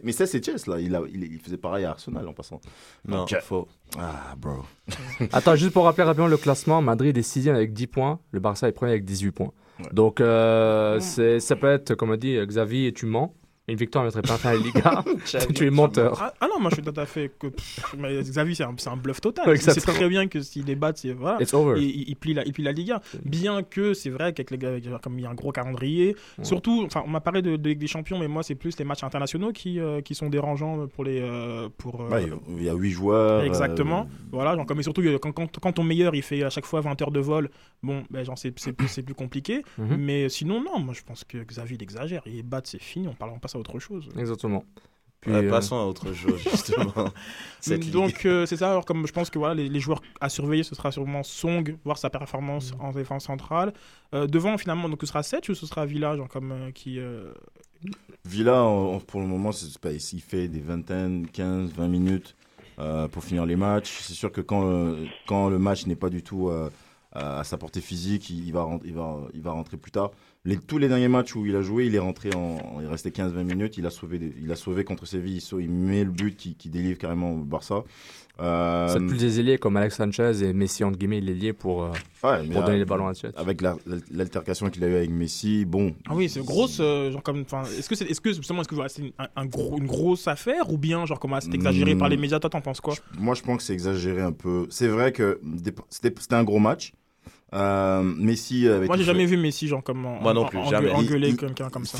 mais ça, c'est Chess, là. Il, a, il, il faisait pareil à Arsenal en passant. Non, Ok. faux. Ah, bro. Attends, juste pour rappeler rapidement le classement, Madrid est 6 avec 10 points, le Barça est premier avec 18 points. Ouais. Donc, euh, ça peut être, comme on dit, Xavi et tu mens. Une victoire ne mettrait pas fin à la Liga. tu es menteur. Ah, ah non, moi je suis tout à fait. Que, pff, mais Xavi, c'est un, c'est un bluff total. Ouais, exactement. très bien que s'il les bat, c'est. Voilà. It's over. Et il, il plie la, il plie la Liga. Bien que c'est vrai qu'avec les gars, comme il y a un gros calendrier, Ouais. surtout, enfin, on m'a parlé de, de Ligue des Champions, mais moi c'est plus les matchs internationaux qui, euh, qui sont dérangeants pour les. euh, pour, euh, Ouais, il y a huit joueurs. Exactement. euh, Voilà, genre, comme, et surtout quand, quand, quand ton meilleur il fait à chaque fois 20 heures de vol, bon, ben, genre, c'est, c'est, plus- c'est plus compliqué. Mhm. Mais sinon, non, moi je pense que Xavi il exagère. Il bat, c'est fini, on, parle, on passe à autre chose. Exactement. Puis, Ouais, euh, passons à autre chose, justement. Cette. Donc euh, c'est ça, alors comme je pense que voilà, les, les joueurs à surveiller, ce sera sûrement Song, voir sa performance Mm. en défense centrale. Euh, devant finalement, donc ce sera Setch ou ce sera Villa, genre comme euh, qui... euh, Villa, en- pour le moment, c'est pas, il fait des vingtaines, 15, 20 minutes euh, pour finir les matchs. C'est sûr que quand, euh, quand le match n'est pas du tout euh, à sa portée physique, il, il va, rent- il, va, il va rentrer plus tard. Les, tous les derniers matchs où il a joué, il est rentré en. Il restait 15-20 minutes. Il a sauvé, des- il a sauvé contre Séville. Il, il met le but qui, qui délivre carrément au Barça. Euh, C'est plus des ailiers comme Alex Sanchez et Messi, entre guillemets, il est lié pour, euh, ouais, pour donner les ballons à Thiet. Avec la- la- l'altercation qu'il a eu avec Messi, bon. Ah oui, c'est grosse, euh, genre comme... Est-ce que c'est est -ce que, justement, est-ce que c'est une, un- un gros, une grosse affaire ou bien genre comment c'est exagéré Hmm. par les médias Toi, t'en penses quoi? Moi, je pense que c'est exagéré un peu. C'est vrai que c'était un gros match. Euh, Messi avait Moi, j'ai fait. jamais vu Messi genre comme en- Moi non en- plus, engue- jamais. engueuler quelqu'un comme ça.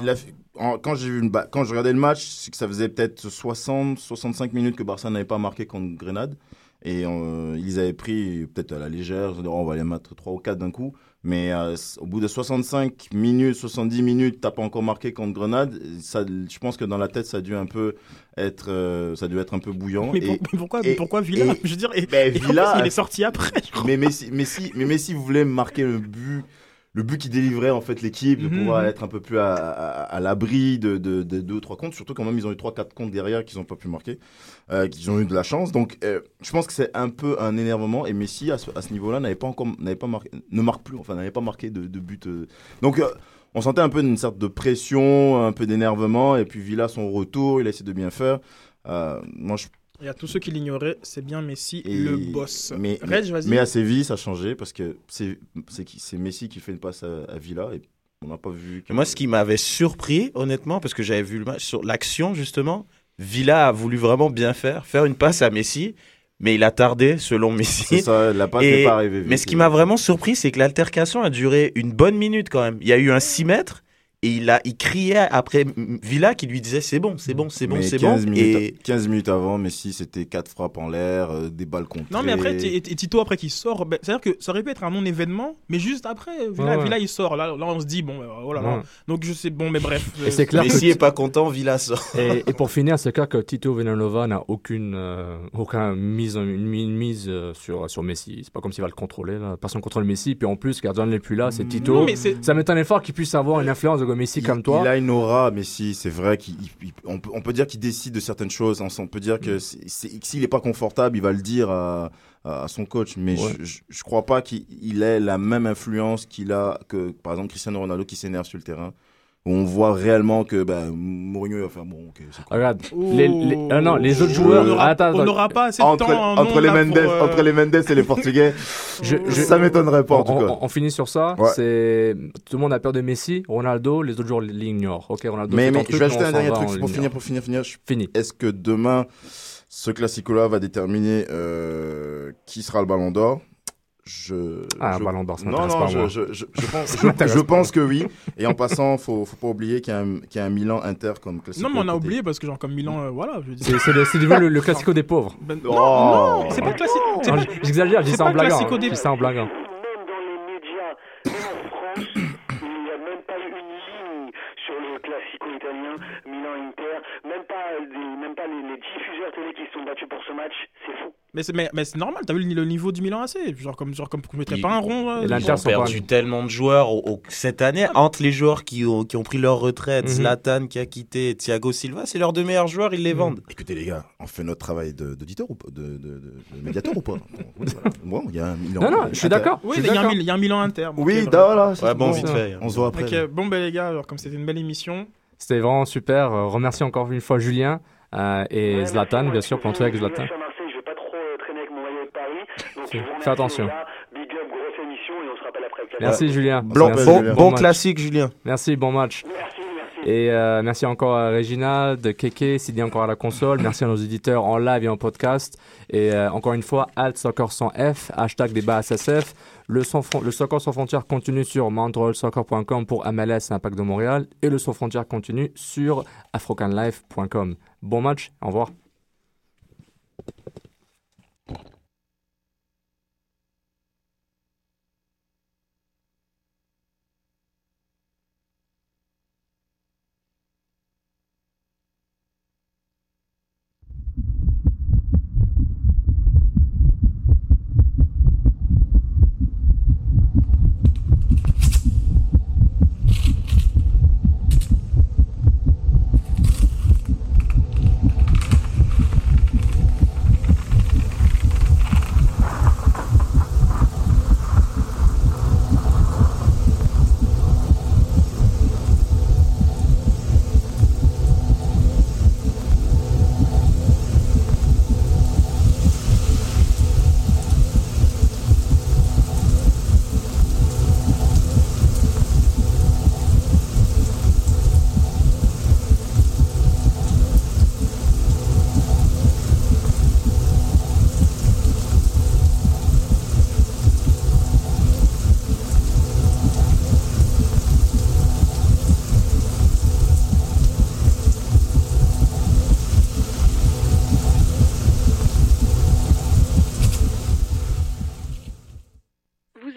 En- quand j'ai vu une ba- quand je regardais le match, c'est que ça faisait peut-être 60, 65 minutes que Barça n'avait pas marqué contre Grenade. Et euh, ils avaient pris peut-être à la légère, Oh, on va les mettre 3 ou 4 d'un coup. Mais euh, au bout de 65 minutes, 70 minutes, t'as pas encore marqué contre Grenade. Ça, je pense que dans la tête, ça a dû un peu être, euh, ça a dû être un peu bouillant. Mais, Et- pour- mais pourquoi, et- pourquoi Villa et- Je veux dire, et, Ben, en Villa, il est sorti après. je crois. mais Messi, Messi, mais Messi voulait marquer le but, le but qui délivrait en fait l'équipe, de Mhm, pouvoir mhm. être un peu plus à, à- à l'abri de, de, de deux trois comptes. Surtout quand même ils ont eu trois quatre comptes derrière qu'ils n'ont pas pu marquer, euh, qu'ils ont eu de la chance. Donc euh, je pense que c'est un peu un énervement et Messi à ce, à ce niveau-là n'avait pas encore, n'avait pas marqué, ne marque plus, enfin n'avait pas marqué de, de but. euh. Donc euh, on sentait un peu une sorte de pression, un peu d'énervement et puis Villa son retour, il a essayé de bien faire. Moi je Il y a tous ceux qui l'ignoraient, c'est bien Messi, Et- le boss. Mais, Reg, mais à Séville, ça a changé parce que c'est c'est c'est Messi qui fait une passe à, à Villa et on n'a pas vu. Et Moi, ce qui m'avait surpris, honnêtement, parce que j'avais vu le match sur l'action, justement, Villa a voulu vraiment bien faire, faire une passe à Messi, mais il a tardé, selon c'est Messi. ça, la passe Et- n'est pas arrivée. Mais ce qui m'a vraiment surpris, c'est que l'altercation a duré une bonne minute quand même. Il y a eu un 6 mètres et il, a, il criait après Villa qui lui disait c'est bon, c'est bon, c'est bon, c'est bon. 15 minutes, Et 15 minutes avant, Messi, c'était quatre frappes en l'air, euh, des balles contrées. Non, mais après, et, et Tito, après qu'il sort, ben, c'est-à-dire que ça aurait pu être un non-événement, mais juste après, Villa, Ouais. Villa il sort. Là, là, on se dit, bon, oh là là. Ouais. Donc, je sais, bon, mais bref. Et c'est clair que Messi est pas content, Villa sort. Et, et pour finir, c'est clair que Tito Villanova n'a aucune, euh, aucun mise, une, mi- une mise euh, sur, sur Messi. C'est pas comme s'il va le contrôler. Là. Personne contrôle Messi. Puis en plus, gardien n'est plus là, c'est Tito. Non, mais. Ça m'étonne fort qu'il puisse avoir une influence de Messi il, comme toi. Il a une aura, Messi, c'est vrai qu'on on peut, on peut dire qu'il décide de certaines choses. On, on peut dire Mm. que c'est- s'il n'est pas confortable, il va le dire à, à son coach. Mais Ouais. je, je crois pas qu'il il ait la même influence qu'il a que, par exemple, Cristiano Ronaldo qui s'énerve sur le terrain. Où on voit réellement que ben, Mourinho il va faire bon, ok, c'est cool. Regarde, les, les- ah non, les autres On joueurs. Attends, On n'aura pas assez de entre, temps. entre, non, les Mendes, pour, euh, entre les Mendes et les Portugais, Je- je- ça m'étonnerait pas en tout on, cas. on- on finit sur ça. Ouais. C'est tout le monde a peur de Messi, Ronaldo, les autres joueurs l'ignorent. Ok, Ronaldo. Mais, mais ton je truc, vais ajouter on un dernier truc on pour finir, pour finir, finir. Je- Fini. Est-ce que demain, ce classico-là va déterminer euh, qui sera le Ballon d'Or? Je, Ah, je- ballon d'or, ça Non, m'intéresse non, pas, je, moi. je, je, je pense, je, que oui. Et en passant, faut, faut pas oublier qu'il y, a un- qu'il y a un Milan Inter comme classico. Non, mais on a oublié parce que, genre, comme Milan, euh, voilà. C'est c'est le, c'est devenu le, le classico des pauvres. Ben- Oh. non, non, c'est pas j- J'exagère, je dis c'est ça pas en blaguant. classico hein. des- Je dis ça en blaguant. Même dans les médias, même en France, il n'y a même pas une ligne sur le classico italien, Milan-Inter, même pas, des- même pas les, les diffuseurs télé qui se sont battus pour ce match. Mais c'est mais, mais c'est normal, t'as vu le, le niveau du Milan AC Genre, comme, genre, comme je mettrais Il- pas un rond. euh, Ils l'Inter ont perdu pas- tellement de joueurs au- au- cette année. Entre les joueurs qui ont, qui ont pris leur retraite, Mhm. Zlatan qui a quitté, Thiago Silva, c'est leurs deux meilleurs joueurs, ils les vendent. Écoutez les gars, on fait notre travail de- d'auditeur ou pas? De, de, de, de médiateur ou pas? Bon, il y a un Milan. Non, non, je suis d'accord. Oui, il y, a un y a Milan Inter. bon, Oui, voilà. c'est Ouais, bon, bon. vite fait. On se voit après. Ok, bon, ben les gars, alors, comme c'était une belle émission. C'était vraiment super. Euh, remercie encore une fois Julien euh, et Ouais, Zlatan, bien sûr, pour toi avec Zlatan. suis à Marseille, je vais pas trop euh, traîner avec mon maillot de Fais attention. Big up, grosse émission et on se rappelle après. Merci Julien. Bon, Merci, bon, Julien. bon match. classique, Julien. Merci, bon match. Merci, merci. Et euh, merci encore à Regina, de Keke, Sidi encore à la console. Merci à nos éditeurs en live et en podcast. Et euh, encore une fois, Alt Soccer sans F, hashtag débat SSF. Le, sans le Soccer sans frontières continue sur montrealsoccer.com pour MLS Impact de Montréal. Et le sans frontières continue sur africanlife.com. Bon match, au revoir.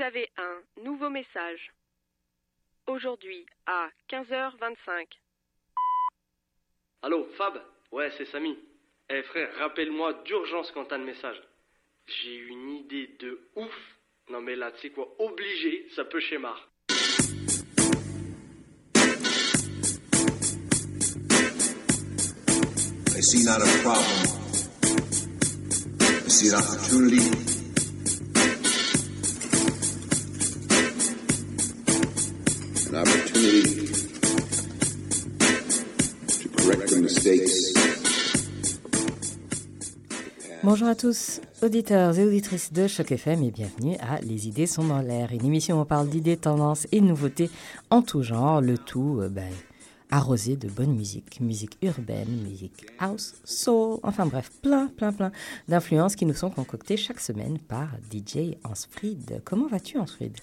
avez un nouveau message. Aujourd'hui à 15h25. Allô, Fab? Ouais, c'est Samy. Eh frère, rappelle-moi d'urgence quand t'as le message. J'ai une idée de ouf. Non mais là, tu sais quoi, obligé, ça peut schémar. I see not a problem. I see an opportunity. Bonjour à tous, auditeurs et auditrices de Choc FM et bienvenue à Les idées sont dans l'air, une émission où on parle d'idées, tendances et nouveautés en tout genre, le tout euh, ben, arrosé de bonne musique, musique urbaine, musique house, soul, enfin bref, plein, plein, plein d'influences qui nous sont concoctées chaque semaine par DJ Ansfried. Comment vas-tu Ansfried